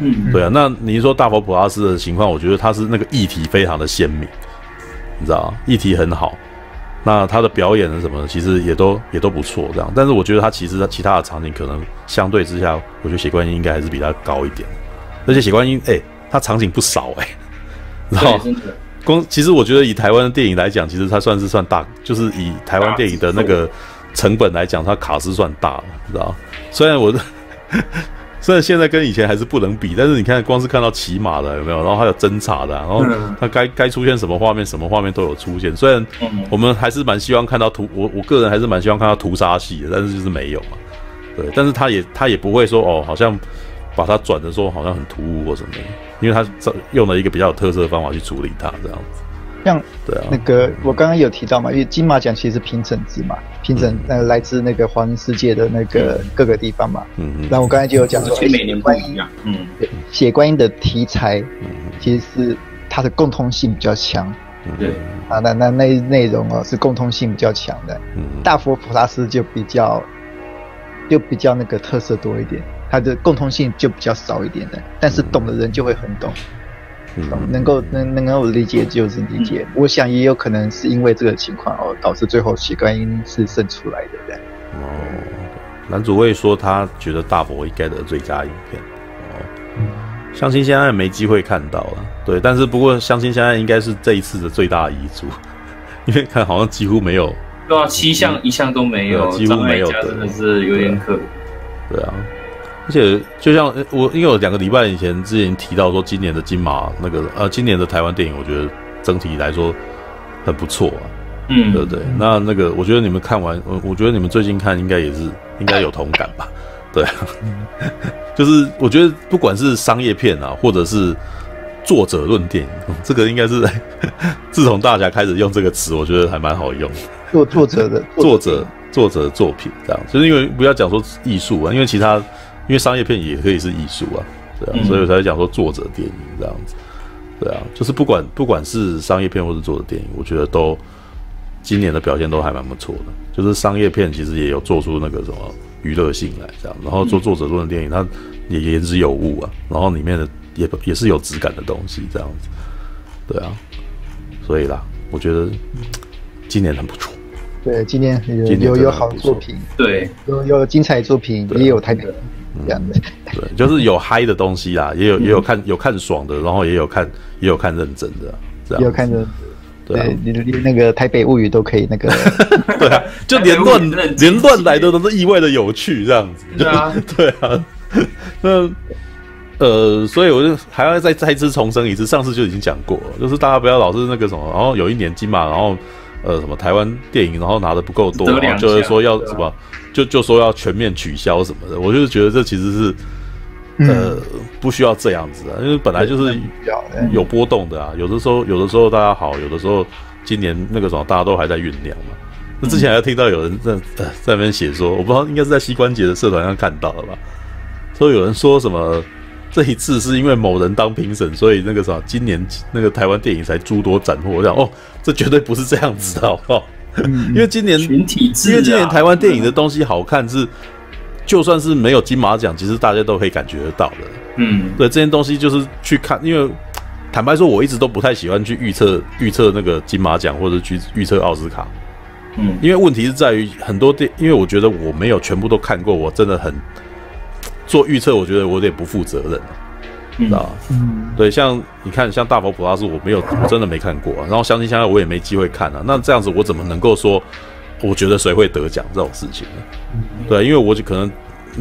嗯，对啊。那你说大佛普拉斯的情况，我觉得他是那个议题非常的鲜明，你知道，议题很好。那他的表演的什么的，其实也都也都不错，这样。但是我觉得他其实他其他的场景可能相对之下，我觉得血观音应该还是比他高一点。而且血观音，哎、欸，他场景不少哎、欸，然后光其实我觉得以台湾的电影来讲，其实它算是算大，就是以台湾电影的那个成本来讲，它卡是算大了，知道？虽然我的。虽然现在跟以前还是不能比，但是你看，光是看到骑马的有没有？然后还有侦查的、啊，然后它该该出现什么画面，什么画面都有出现。虽然我们还是蛮希望看到屠，我我个人还是蛮希望看到屠杀戏的，但是就是没有嘛。对，但是他也他也不会说哦，好像把它转的说好像很突兀或什么的，因为他用了一个比较有特色的方法去处理它，这样子。像对啊，那个我刚刚有提到嘛，因为金马奖其实是评审制嘛，评审呃来自那个华人世界的那个各个地方嘛，嗯嗯，然后我刚才就有讲说，每年不一样，嗯，写观音的题材其实是它的共通性比较强，对啊，那那那内容哦是共通性比较强的，嗯，大佛普拉斯就比较就比较那个特色多一点，它的共通性就比较少一点的，但是懂的人就会很懂。能够能能够理解就是理解，嗯、我想也有可能是因为这个情况哦，导致最后血观音是胜出来的这样。哦，男主会说他觉得大佛应该得最佳影片。哦，相亲相爱没机会看到了，对，但是不过相亲相爱应该是这一次的最大的遗珠，因为看好像几乎没有，对啊，七项一项都没有，几乎没有的，真的是有点可对啊。而且就像我，因为我两个礼拜以前之前提到说，今年的金马那个呃，今年的台湾电影，我觉得整体来说很不错啊，嗯，对不对？那那个，我觉得你们看完，我我觉得你们最近看应该也是应该有同感吧？对，就是我觉得不管是商业片啊，或者是作者论电影，这个应该是 自从大家开始用这个词，我觉得还蛮好用。作作者的作者作者的作品这样，就是因为不要讲说艺术啊，因为其他。因为商业片也可以是艺术啊，对啊，所以我才讲说作者电影这样子，对啊，就是不管不管是商业片或是作者电影，我觉得都今年的表现都还蛮不错的。就是商业片其实也有做出那个什么娱乐性来，这样，然后做作者做的电影，它也言之有物啊，然后里面的也也是有质感的东西，这样子，对啊，所以啦，我觉得今年很不错。对，今年有有有好作品，对，有有精彩作品，也有太这样的，对，就是有嗨的东西啦，也有也有看有看爽的，然后也有看也有看认真的，这样，有看的，对，连连那个台北物语都可以那个，对啊，就连乱连乱来的都是意外的有趣，这样子，对啊，对啊，那呃，所以我就还要再再次重申一次，上次就已经讲过了，就是大家不要老是那个什么，然后有一年金马，然后。呃，什么台湾电影，然后拿的不够多，然后就是说要什么，啊、就就说要全面取消什么的，我就是觉得这其实是，呃，嗯、不需要这样子啊，因为本来就是有波动的啊，有的时候有的时候大家好，有的时候今年那个什么大家都还在酝酿嘛。那之前还听到有人在呃在那边写说，我不知道应该是在膝关节的社团上看到了吧，说有人说什么。这一次是因为某人当评审，所以那个啥，今年那个台湾电影才诸多斩获。我想哦，这绝对不是这样子的，好不好？因为今年群体制，因为今年台湾电影的东西好看是，就算是没有金马奖，其实大家都可以感觉得到的。嗯，对，这件东西就是去看，因为坦白说，我一直都不太喜欢去预测预测那个金马奖或者去预测奥斯卡。嗯，因为问题是在于很多电，因为我觉得我没有全部都看过，我真的很。做预测，我觉得我有点不负责任，知道吧？嗯，对，像你看，像大佛普拉斯，我没有，我真的没看过啊。然后相亲相爱，我也没机会看啊。那这样子，我怎么能够说，我觉得谁会得奖这种事情呢？对，因为我就可能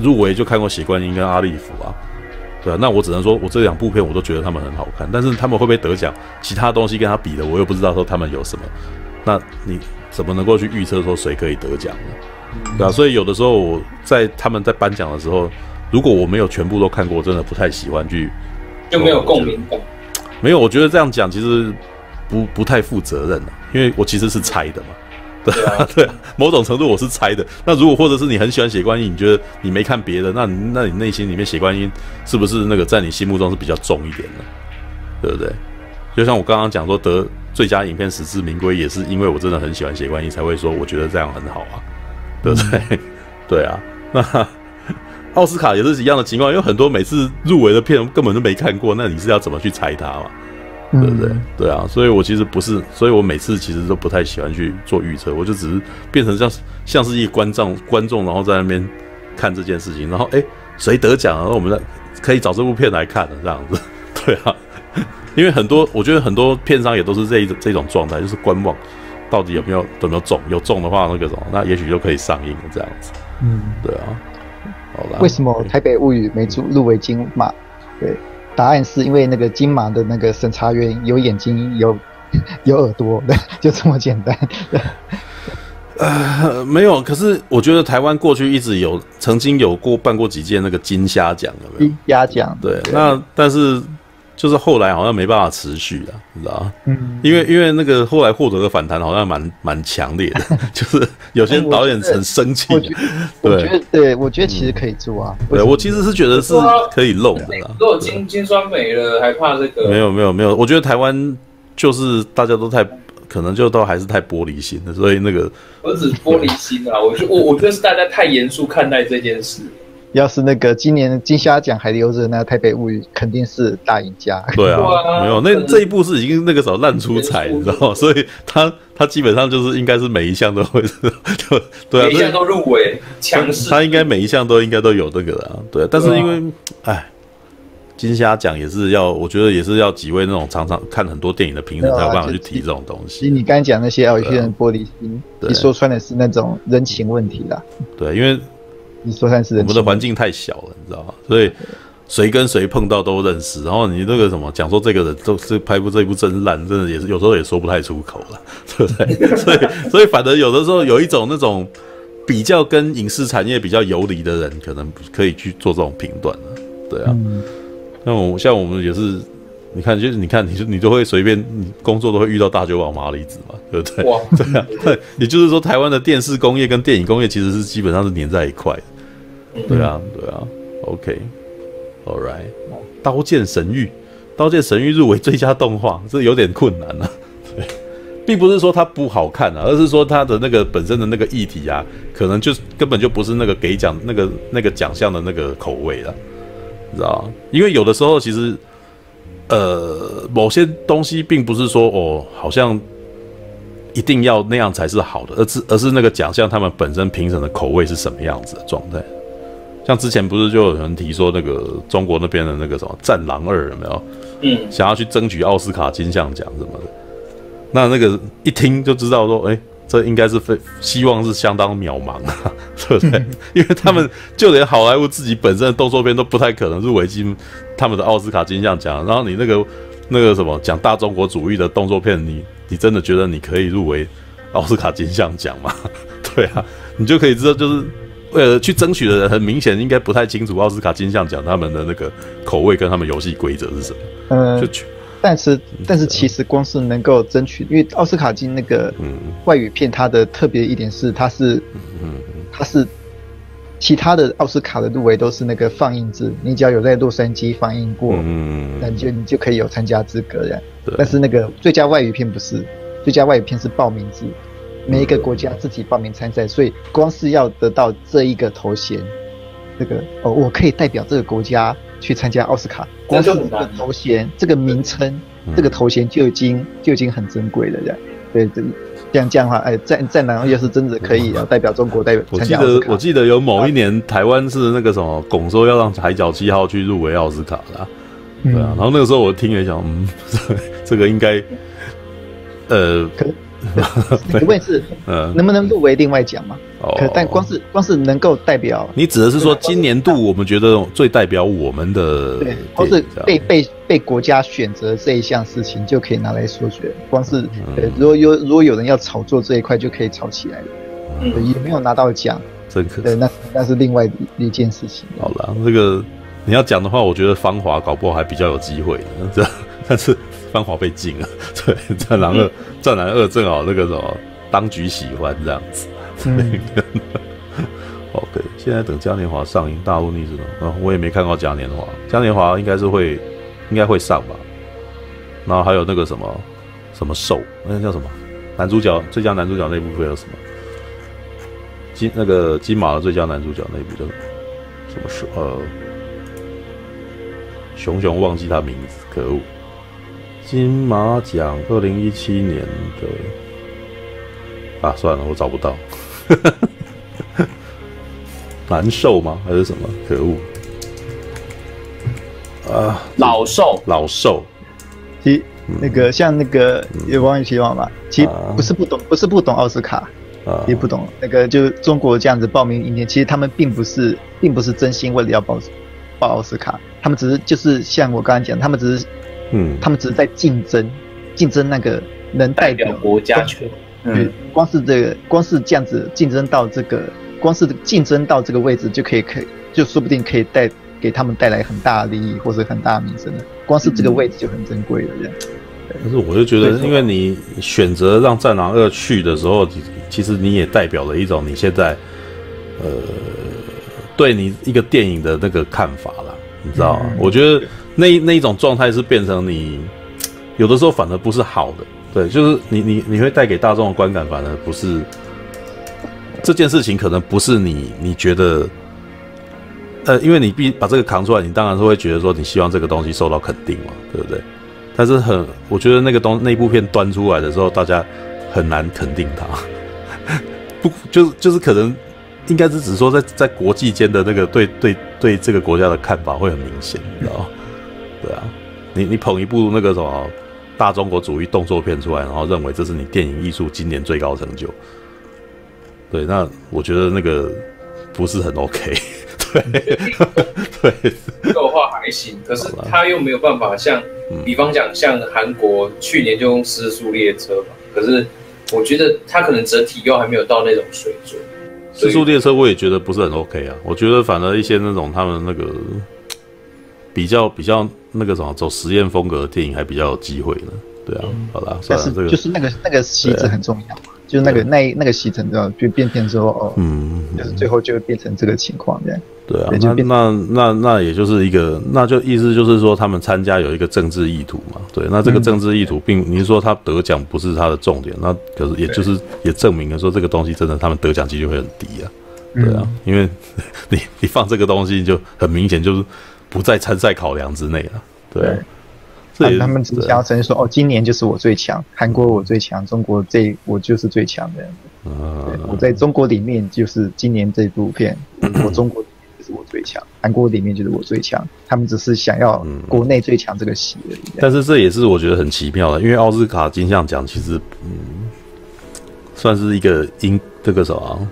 入围就看过《血观音》跟《阿利弗》啊，对啊。那我只能说，我这两部片我都觉得他们很好看，但是他们会不会得奖？其他东西跟他比的，我又不知道说他们有什么。那你怎么能够去预测说谁可以得奖呢？对啊，所以有的时候我在他们在颁奖的时候。如果我没有全部都看过，真的不太喜欢去，就没有共鸣感。没有，我觉得这样讲其实不不太负责任了，因为我其实是猜的嘛。对啊，对啊，某种程度我是猜的。那如果或者是你很喜欢写观音，你觉得你没看别的，那你那你内心里面写观音是不是那个在你心目中是比较重一点的？对不对？就像我刚刚讲说得最佳影片实至名归，也是因为我真的很喜欢写观音，才会说我觉得这样很好啊，对不对？嗯、对啊，那。奥斯卡也是一样的情况，有很多每次入围的片根本就没看过，那你是要怎么去猜它嘛？对不对？对啊，所以我其实不是，所以我每次其实都不太喜欢去做预测，我就只是变成像像是一个观众观众，然后在那边看这件事情，然后哎，谁得奖了，然后我们可以找这部片来看的这样子。对啊，因为很多我觉得很多片商也都是这一这种状态，就是观望到底有没有有没有中，有中的话那个什么，那也许就可以上映了这样子。嗯，对啊。为什么《台北物语》没入入围金马？对，答案是因为那个金马的那个审查员有眼睛、有 有耳朵，对，就这么简单。呃，没有。可是我觉得台湾过去一直有曾经有过办过几届那个金虾奖，有没有？金虾奖，对。那但是。就是后来好像没办法持续了，你知道吗？嗯，因为因为那个后来获得的反弹好像蛮蛮强烈的，就是有些导演很生气。我觉得，对，我觉得其实可以做啊。对，我其实是觉得是可以弄的。如果金金酸梅了，还怕这个？没有没有没有，我觉得台湾就是大家都太可能就都还是太玻璃心了，所以那个不是玻璃心啊，我就我我觉得是大家太严肃看待这件事。要是那个今年金虾奖还留着，那《台北物语》肯定是大赢家。对啊，没有那这一部是已经那个时候烂出彩，你知道吗？所以他他基本上就是应该是每一项都会就 对啊，每一项都入围，强势。他应该每一项都应该都有这个的，对。但是因为哎，金虾奖也是要，我觉得也是要几位那种常常看很多电影的评审才有办法去提这种东西。其实你刚才讲那些，有些人玻璃心，你说穿的是那种人情问题啦。对，因为。你说算是我们的环境太小了，你知道吗？所以谁跟谁碰到都认识。然后你那个什么讲说这个人都是拍部这一部真烂，真的也是有时候也说不太出口了，对不对？所以所以反正有的时候有一种那种比较跟影视产业比较游离的人，可能可以去做这种评断了，对啊。那我像我们也是。你看，就是你看，你就你就会随便，你工作都会遇到大酒保麻里子嘛，对不对？哇，对啊，对，也就是说，台湾的电视工业跟电影工业其实是基本上是粘在一块的，对啊，对啊，OK，，All right，《刀剑神域》《刀剑神域》入围最佳动画，这有点困难啊。对，并不是说它不好看啊，而是说它的那个本身的那个议题啊，可能就根本就不是那个给奖那个那个奖项的那个口味了，你知道吗？因为有的时候其实，呃，某些东西并不是说哦，好像。一定要那样才是好的，而是而是那个奖项他们本身评审的口味是什么样子的状态？像之前不是就有人提说那个中国那边的那个什么《战狼二》有没有？嗯，想要去争取奥斯卡金像奖什么的。那那个一听就知道说，哎、欸，这应该是非希望是相当渺茫啊，对不对？因为他们就连好莱坞自己本身的动作片都不太可能入围金他们的奥斯卡金像奖，然后你那个那个什么讲大中国主义的动作片，你。你真的觉得你可以入围奥斯卡金像奖吗？对啊，你就可以知道，就是为了去争取的人，很明显应该不太清楚奥斯卡金像奖他们的那个口味跟他们游戏规则是什么。嗯，就但是但是其实光是能够争取，因为奥斯卡金那个外语片，它的特别一点是，它是嗯它是其他的奥斯卡的入围都是那个放映制，你只要有在洛杉矶放映过，嗯，那你就你就可以有参加资格的。但是那个最佳外语片不是，最佳外语片是报名制，每一个国家自己报名参赛，所以光是要得到这一个头衔，这个哦，我可以代表这个国家去参加奥斯卡，光是这个头衔，这个名称，这个头衔就已经就已经很珍贵了，这样，对，这这样这样的话，哎，战战狼要是真的可以要代表中国代表我记得我记得有某一年台湾是那个什么拱说要让海角七号去入围奥斯卡的。对啊，然后那个时候我听了一下，嗯，这个应该，呃，可那个问题是，呃，能不能入围另外奖嘛？哦，可但光是光是能够代表，你指的是说今年度我们觉得最代表我们的，对，或是被被被国家选择这一项事情就可以拿来说学。光是，对，如果有如果有人要炒作这一块，就可以炒起来了。嗯，也没有拿到奖，真可。对，那那是另外一件事情。好了，这个。你要讲的话，我觉得芳华搞不好还比较有机会。这，但是芳华被禁了。对，战狼二，战狼二正好那个什么，当局喜欢这样子。嗯、OK，现在等嘉年华上映，大陆逆子呢？啊，我也没看过嘉年华。嘉年华应该是会，应该会上吧。然后还有那个什么，什么兽，那个叫什么？男主角最佳男主角那部分有什么？金那个金马的最佳男主角那部叫什么？什么兽？呃。熊熊忘记他名字，可恶！金马奖二零一七年的啊，算了，我找不到。难受吗？还是什么？可恶！啊，老兽，老兽。其实那个像那个有网友希望吧，其实不是不懂，不是不懂奥斯卡，啊，也不懂那个就中国这样子报名影片，其实他们并不是，并不是真心为了要报报奥斯卡。他们只是就是像我刚才讲，他们只是，嗯，他们只是在竞争，竞争那个能代表国家权。嗯，光是这个，光是这样子竞争到这个，光是竞争到这个位置就可以，可以就说不定可以带给他们带来很大的利益或者很大的名声的。光是这个位置就很珍贵了，这样。但是我就觉得，因为你选择让《战狼二》去的时候，其实你也代表了一种你现在，呃，对你一个电影的那个看法了。你知道吗？我觉得那那一种状态是变成你有的时候反而不是好的，对，就是你你你会带给大众的观感反而不是这件事情，可能不是你你觉得，呃，因为你必把这个扛出来，你当然是会觉得说你希望这个东西受到肯定嘛，对不对？但是很，我觉得那个东那部片端出来的时候，大家很难肯定它，不就是就是可能。应该是只说在在国际间的那个对对对这个国家的看法会很明显，你知道吗？对啊，你你捧一部那个什么大中国主义动作片出来，然后认为这是你电影艺术今年最高成就，对，那我觉得那个不是很 OK，对对，这个话还行，可是他又没有办法像，比方讲像韩国去年就用《失速列车》嘛，可是我觉得他可能整体又还没有到那种水准。失速列车我也觉得不是很 OK 啊，我觉得反而一些那种他们那个比较比较那个什么走实验风格的电影还比较有机会呢。对啊，好啦，算了，这个就是那个那个戏子很重要。就是那个那那个行程之后就变成说哦，嗯，就是最后就会变成这个情况这样。对啊，那那那那也就是一个，那就意思就是说他们参加有一个政治意图嘛。对，那这个政治意图并你是说他得奖不是他的重点，那可是也就是也证明了说这个东西真的他们得奖几率会很低啊。对啊，因为 你你放这个东西就很明显就是不在参赛考量之内了。对，所以他们只想要承认说哦，今年就是我最强，韩国我最强，中国这我就是最强的。嗯，我在中国里面就是今年这部片，我中国。是我最强，韩国里面就是我最强，他们只是想要国内最强这个戏而已。但是这也是我觉得很奇妙的，因为奥斯卡金像奖其实嗯，算是一个影这个什么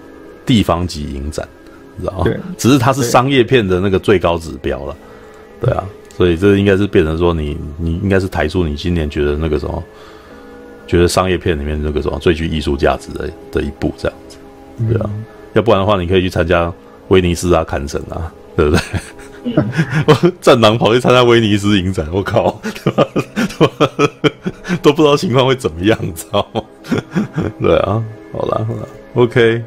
地方级影展，知道吗？对，只是它是商业片的那个最高指标了，对啊，所以这应该是变成说你你应该是抬出你今年觉得那个什么，觉得商业片里面那个什么最具艺术价值的的一部这样子，对啊，嗯、要不然的话你可以去参加。威尼斯啊，坎城啊，对不对？我战狼跑去参加威尼斯影展，我靠，都不知道情况会怎么样，你知道吗？对啊，好了好了，OK，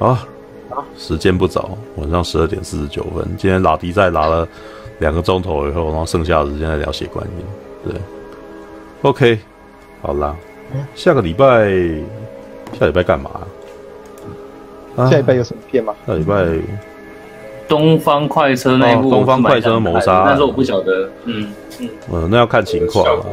好，时间不早，晚上十二点四十九分，今天拉迪在拉了两个钟头以后，然后剩下的时间在聊血观音，对，OK，好啦，下个礼拜，下礼拜干嘛？下礼拜有什么片吗？下礼拜《东方快车》那部《东方快车谋杀》，但是我不晓得。嗯嗯，嗯，那要看情况了。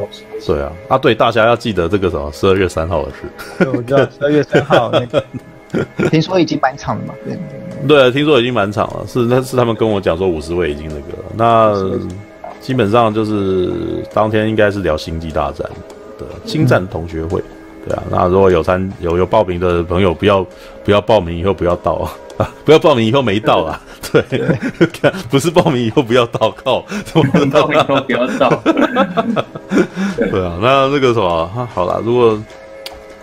对啊，啊对，大家要记得这个什么十二月三号的事。我知道十二月三号那个，听说已经满场了嘛？对对，听说已经满场了。是，那是他们跟我讲说五十位已经那个了。那基本上就是当天应该是聊《星际大战》的《星战同学会》。对啊，那如果有参有有报名的朋友，不要不要报名以后不要到啊，不要报名以后没到啊，对，不是报名以后不要到，靠，报名以后不要到，对啊，那那个什么，好了，如果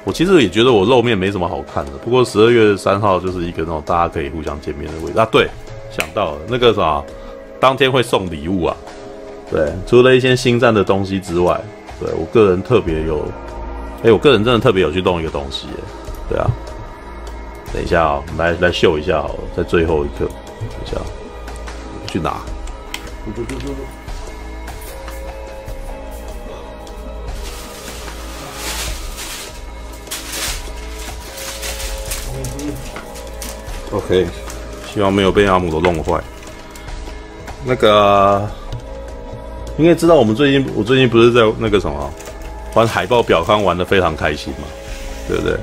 我其实也觉得我露面没什么好看的，不过十二月三号就是一个那种大家可以互相见面的位置啊，对，想到了那个啥，当天会送礼物啊，对，除了一些星战的东西之外，对我个人特别有。哎、我个人真的特别有去动一个东西，对啊，等一下啊、来来秀一下好了，在最后一刻，等一下，去拿。OK，希望没有被阿姆都弄坏。那个，应该知道我们最近，我最近不是在那个什么。玩海报表康玩的非常开心嘛，对不对？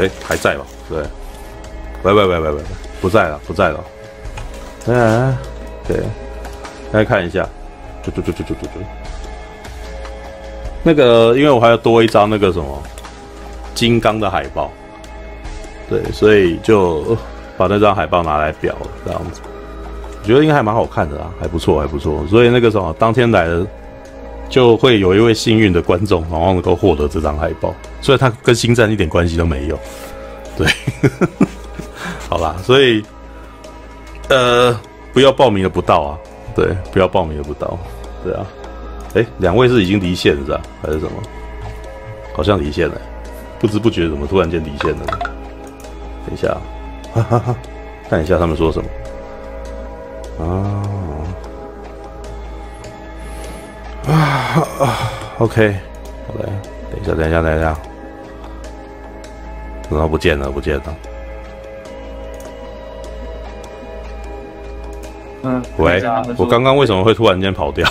哎，还在吧？对，喂喂喂喂喂，不在了，不在了。嗯，对，来看一下，就就就就就就就。那个，因为我还要多一张那个什么金刚的海报，对，所以就把那张海报拿来裱了，这样子，我觉得应该还蛮好看的啊，还不错，还不错。所以那个什么，当天来的。就会有一位幸运的观众，然后能够获得这张海报，所以他跟星战一点关系都没有。对，好啦，所以呃，不要报名的不到啊，对，不要报名的不到，对啊，哎，两位是已经离线了是吧？还是什么？好像离线了，不知不觉怎么突然间离线了？等一下，哈哈哈，看一下他们说什么啊。啊啊，OK，好嘞，等一下，等一下，等一下，怎么不见了？不见了。嗯，喂，我刚刚为什么会突然间跑掉？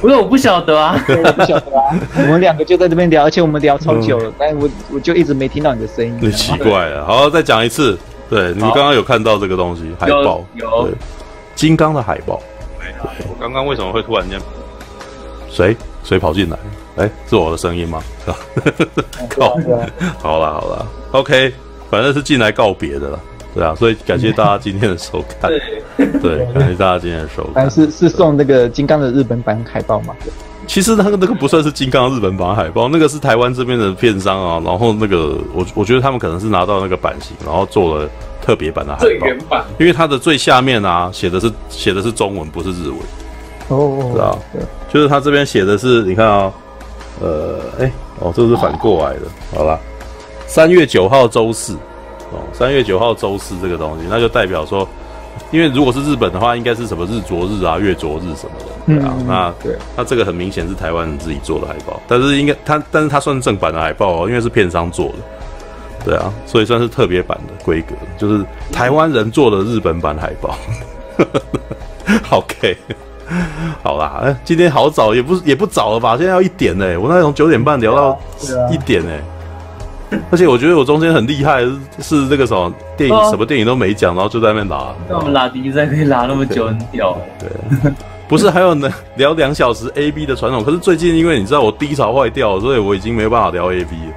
不是，我不晓得啊，我不晓得啊。我们两个就在这边聊，而且我们聊超久了，但我我就一直没听到你的声音。很奇怪啊，好，再讲一次。对，你们刚刚有看到这个东西，海报，有，金刚的海报。我刚刚为什么会突然间？谁谁跑进来？哎、欸，是我的声音吗？靠！好了好了，OK，反正是进来告别的了，对啊，所以感谢大家今天的收看，对，对，感谢大家今天的收看。是是送那个金刚的日本版海报吗？其实那个那个不算是金刚日本版海报，那个是台湾这边的片商啊，然后那个我我觉得他们可能是拿到那个版型，然后做了特别版的海报，最原版，因为它的最下面啊写的是写的是中文，不是日文。哦，知道，就是他这边写的是，你看啊、哦，呃，哎、欸，哦，这是反过来的，好吧，三月九号周四，哦，三月九号周四这个东西，那就代表说，因为如果是日本的话，应该是什么日昨日啊、月昨日什么的，对啊，嗯、那对，那这个很明显是台湾人自己做的海报，但是应该它，但是它算是正版的海报哦，因为是片商做的，对啊，所以算是特别版的规格，就是台湾人做的日本版海报。OK，好啦，哎，今天好早，也不也不早了吧？现在要一点呢，我那从九点半聊到一点呢。而且我觉得我中间很厉害，是这个什么电影，什么电影都没讲，然后就在那边拉。那我们拉比赛可以拉那么久，很屌。对，不是还有呢？聊两小时 A B 的传统，可是最近因为你知道我低潮坏掉，所以我已经没有办法聊 A B 了，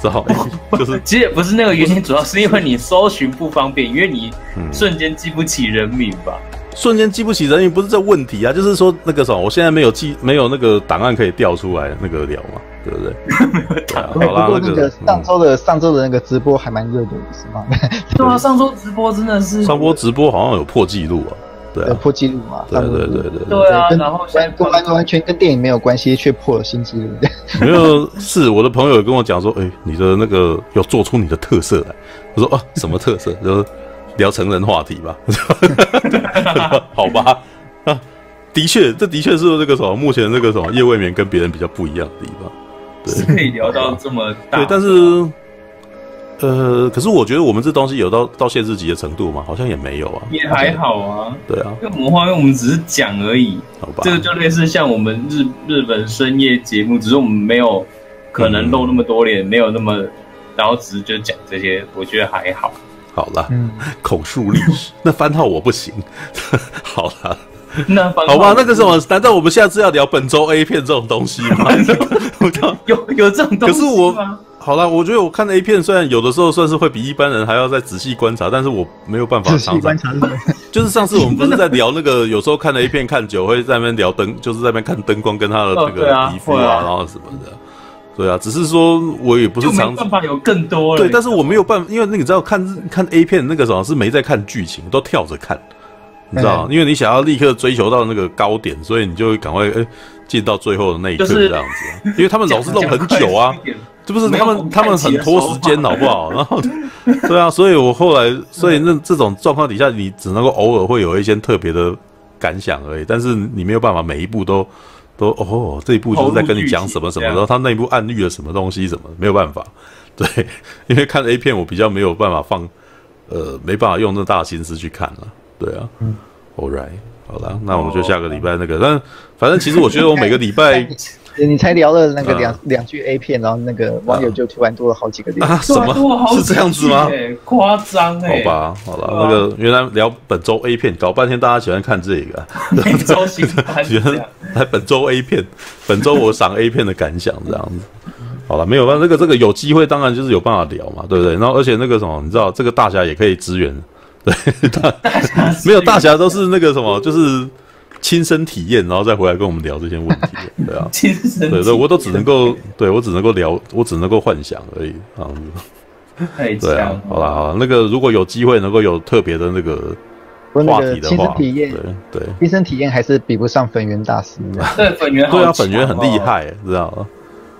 知道吗？就是其实也不是那个原因，主要是因为你搜寻不方便，因为你瞬间记不起人名吧。瞬间记不起人名不是这问题啊，就是说那个什么，我现在没有记，没有那个档案可以调出来那个聊嘛，对不对？对啊、好啦，不过那个上周的、嗯、上周的那个直播还蛮热的，是吗？对啊，上周直播真的是上播直播好像有破纪录啊，对啊，破纪录嘛，对对对对对，啊，然后现在完完全跟电影没有关系，却破了新纪录。没有，是我的朋友跟我讲说，哎、欸，你的那个要做出你的特色来。我说啊，什么特色？就是。聊成人话题吧，好吧，啊，的确，这的确是这个什么，目前这个什么夜未眠跟别人比较不一样的地方，对，可以聊到这么大，对，但是，呃，可是我觉得我们这东西有到到限制级的程度吗？好像也没有啊，也还好啊，对啊，因为魔幻，因为我们只是讲而已，好吧，这个就类似像我们日日本深夜节目，只是我们没有可能露那么多脸，嗯、没有那么，然后只是就讲这些，我觉得还好。好了，嗯，口述历史。那番号我不行。好了，那好吧，那个什么，难道我们下次要聊本周 A 片这种东西吗？有 有这种东西吗？可是我好了，我觉得我看 A 片虽然有的时候算是会比一般人还要再仔细观察，但是我没有办法常常。就是上次我们不是在聊那个，有时候看 A 片看久会在那边聊灯，就是在那边看灯光跟他的那个皮肤啊，然后什么的。对啊，只是说我也不是常办法有更多了。对，但是我没有办法，因为那你知道看看 A 片那个什么是没在看剧情，都跳着看，你知道？因为你想要立刻追求到那个高点，所以你就赶快哎进到最后的那一刻这样子。因为他们老是弄很久啊，这不是他们他们很拖时间好不好？然后对啊，所以我后来所以那这种状况底下，你只能够偶尔会有一些特别的感想而已，但是你没有办法每一步都。都哦，这一步就是在跟你讲什么什么，然后他那一部暗喻了什么东西，什么没有办法，对，因为看 A 片我比较没有办法放，呃，没办法用那么大心思去看了，对啊，嗯，All right，好了，那我们就下个礼拜那个，但反正其实我觉得我每个礼拜。你才聊了那个两两句 A 片，然后那个网友就突然多了好几个点啊？什么？是这样子吗？夸张哎！好吧，好了，那个原来聊本周 A 片，搞半天大家喜欢看这个，本周喜欢来本周 A 片，本周我赏 A 片的感想这样子。好了，没有办法，这个这个有机会当然就是有办法聊嘛，对不对？然后而且那个什么，你知道这个大侠也可以支援，对，大没有大侠都是那个什么，就是。亲身体验，然后再回来跟我们聊这些问题，对啊，亲身对对，我都只能够对我只能够聊，我只能够幻想而已啊。对啊，好了好了，那个如果有机会能够有特别的那个话题的话，亲身体验，对对，亲身体验还是比不上粉圆大师的。对粉圆，对啊，粉圆很厉害，知道吗？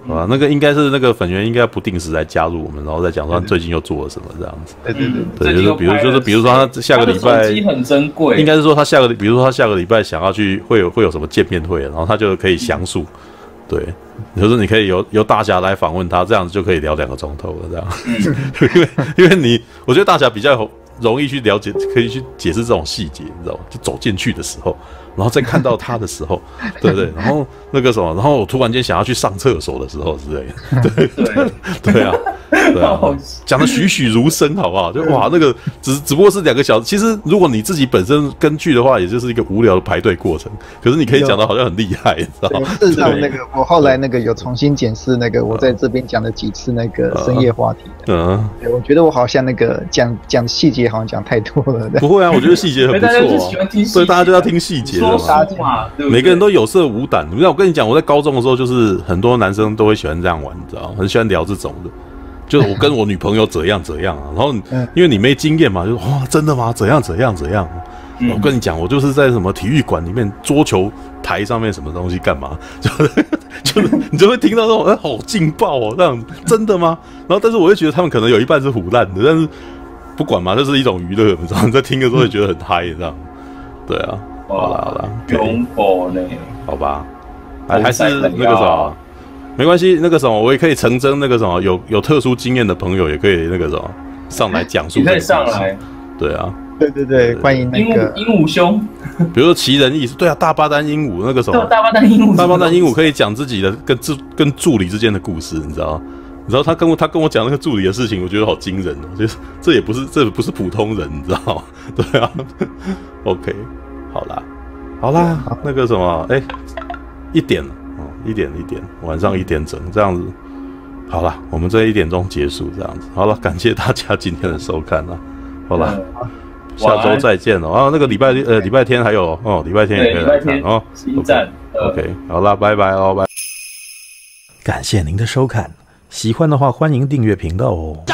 啊，那个应该是那个粉圆应该不定时来加入我们，然后再讲说他最近又做了什么这样子。对对对，对，就是比如就是比如说他下个礼拜很珍贵，应该是说他下个比如说他下个礼拜想要去会有会有什么见面会，然后他就可以详述。对，就是你可以由由大侠来访问他，这样子就可以聊两个钟头了这样。因为因为你我觉得大侠比较容易去了解，可以去解释这种细节，你知道吗？就走进去的时候。然后再看到他的时候，对不对？然后那个什么，然后我突然间想要去上厕所的时候之类的，对对 对啊，对啊，讲的栩栩如生，好不好？就哇，那个只只不过是两个小时。其实如果你自己本身跟剧的话，也就是一个无聊的排队过程。可是你可以讲的好像很厉害，你知道吗？事实上，那个我后来那个有重新检视那个我在这边讲了几次那个深夜话题。嗯，我觉得我好像那个讲讲细节好像讲太多了。不会啊，我觉得细节很不错啊。所以大家就要听细节嘛。每个人都有色无胆。你知道，我跟你讲，我在高中的时候，就是很多男生都会喜欢这样玩，你知道，很喜欢聊这种的。就是我跟我女朋友怎样怎样啊，然后因为你没经验嘛，就说哇，真的吗？怎样怎样怎样？我跟你讲，我就是在什么体育馆里面桌球台上面什么东西干嘛？就就是你就会听到这种哎，好劲爆哦，这样真的吗？然后但是我会觉得他们可能有一半是唬烂的，但是不管嘛，这是一种娱乐，你知道你在听的时候会觉得很嗨，这样。对啊，好啦好啦，拥抱呢？好吧，还还是那个什么，没关系，那个什么，我也可以成真那个什么，有有特殊经验的朋友也可以那个什么上来讲述。你可以上来。对啊。对对对，欢迎那个鹦鹉兄，比如说奇人异事，对啊，大巴丹鹦鹉那个什么，大巴丹鹦鹉，大巴丹鹦鹉可以讲自己的跟助跟助理之间的故事，你知道吗？你知道他跟我他跟我讲那个助理的事情，我觉得好惊人哦，就是这也不是这不是普通人，你知道吗？对啊，OK，好啦，好啦，那个什么，哎，一点了哦，一点一点，晚上一点整这样子，好了，我们这一点钟结束这样子，好了，感谢大家今天的收看了，好了。嗯下周再见哦！啊，那个礼拜呃礼拜天还有哦，礼拜天也可以来看哦。一站 OK，好了，拜拜哦，拜。感谢您的收看，喜欢的话欢迎订阅频道哦。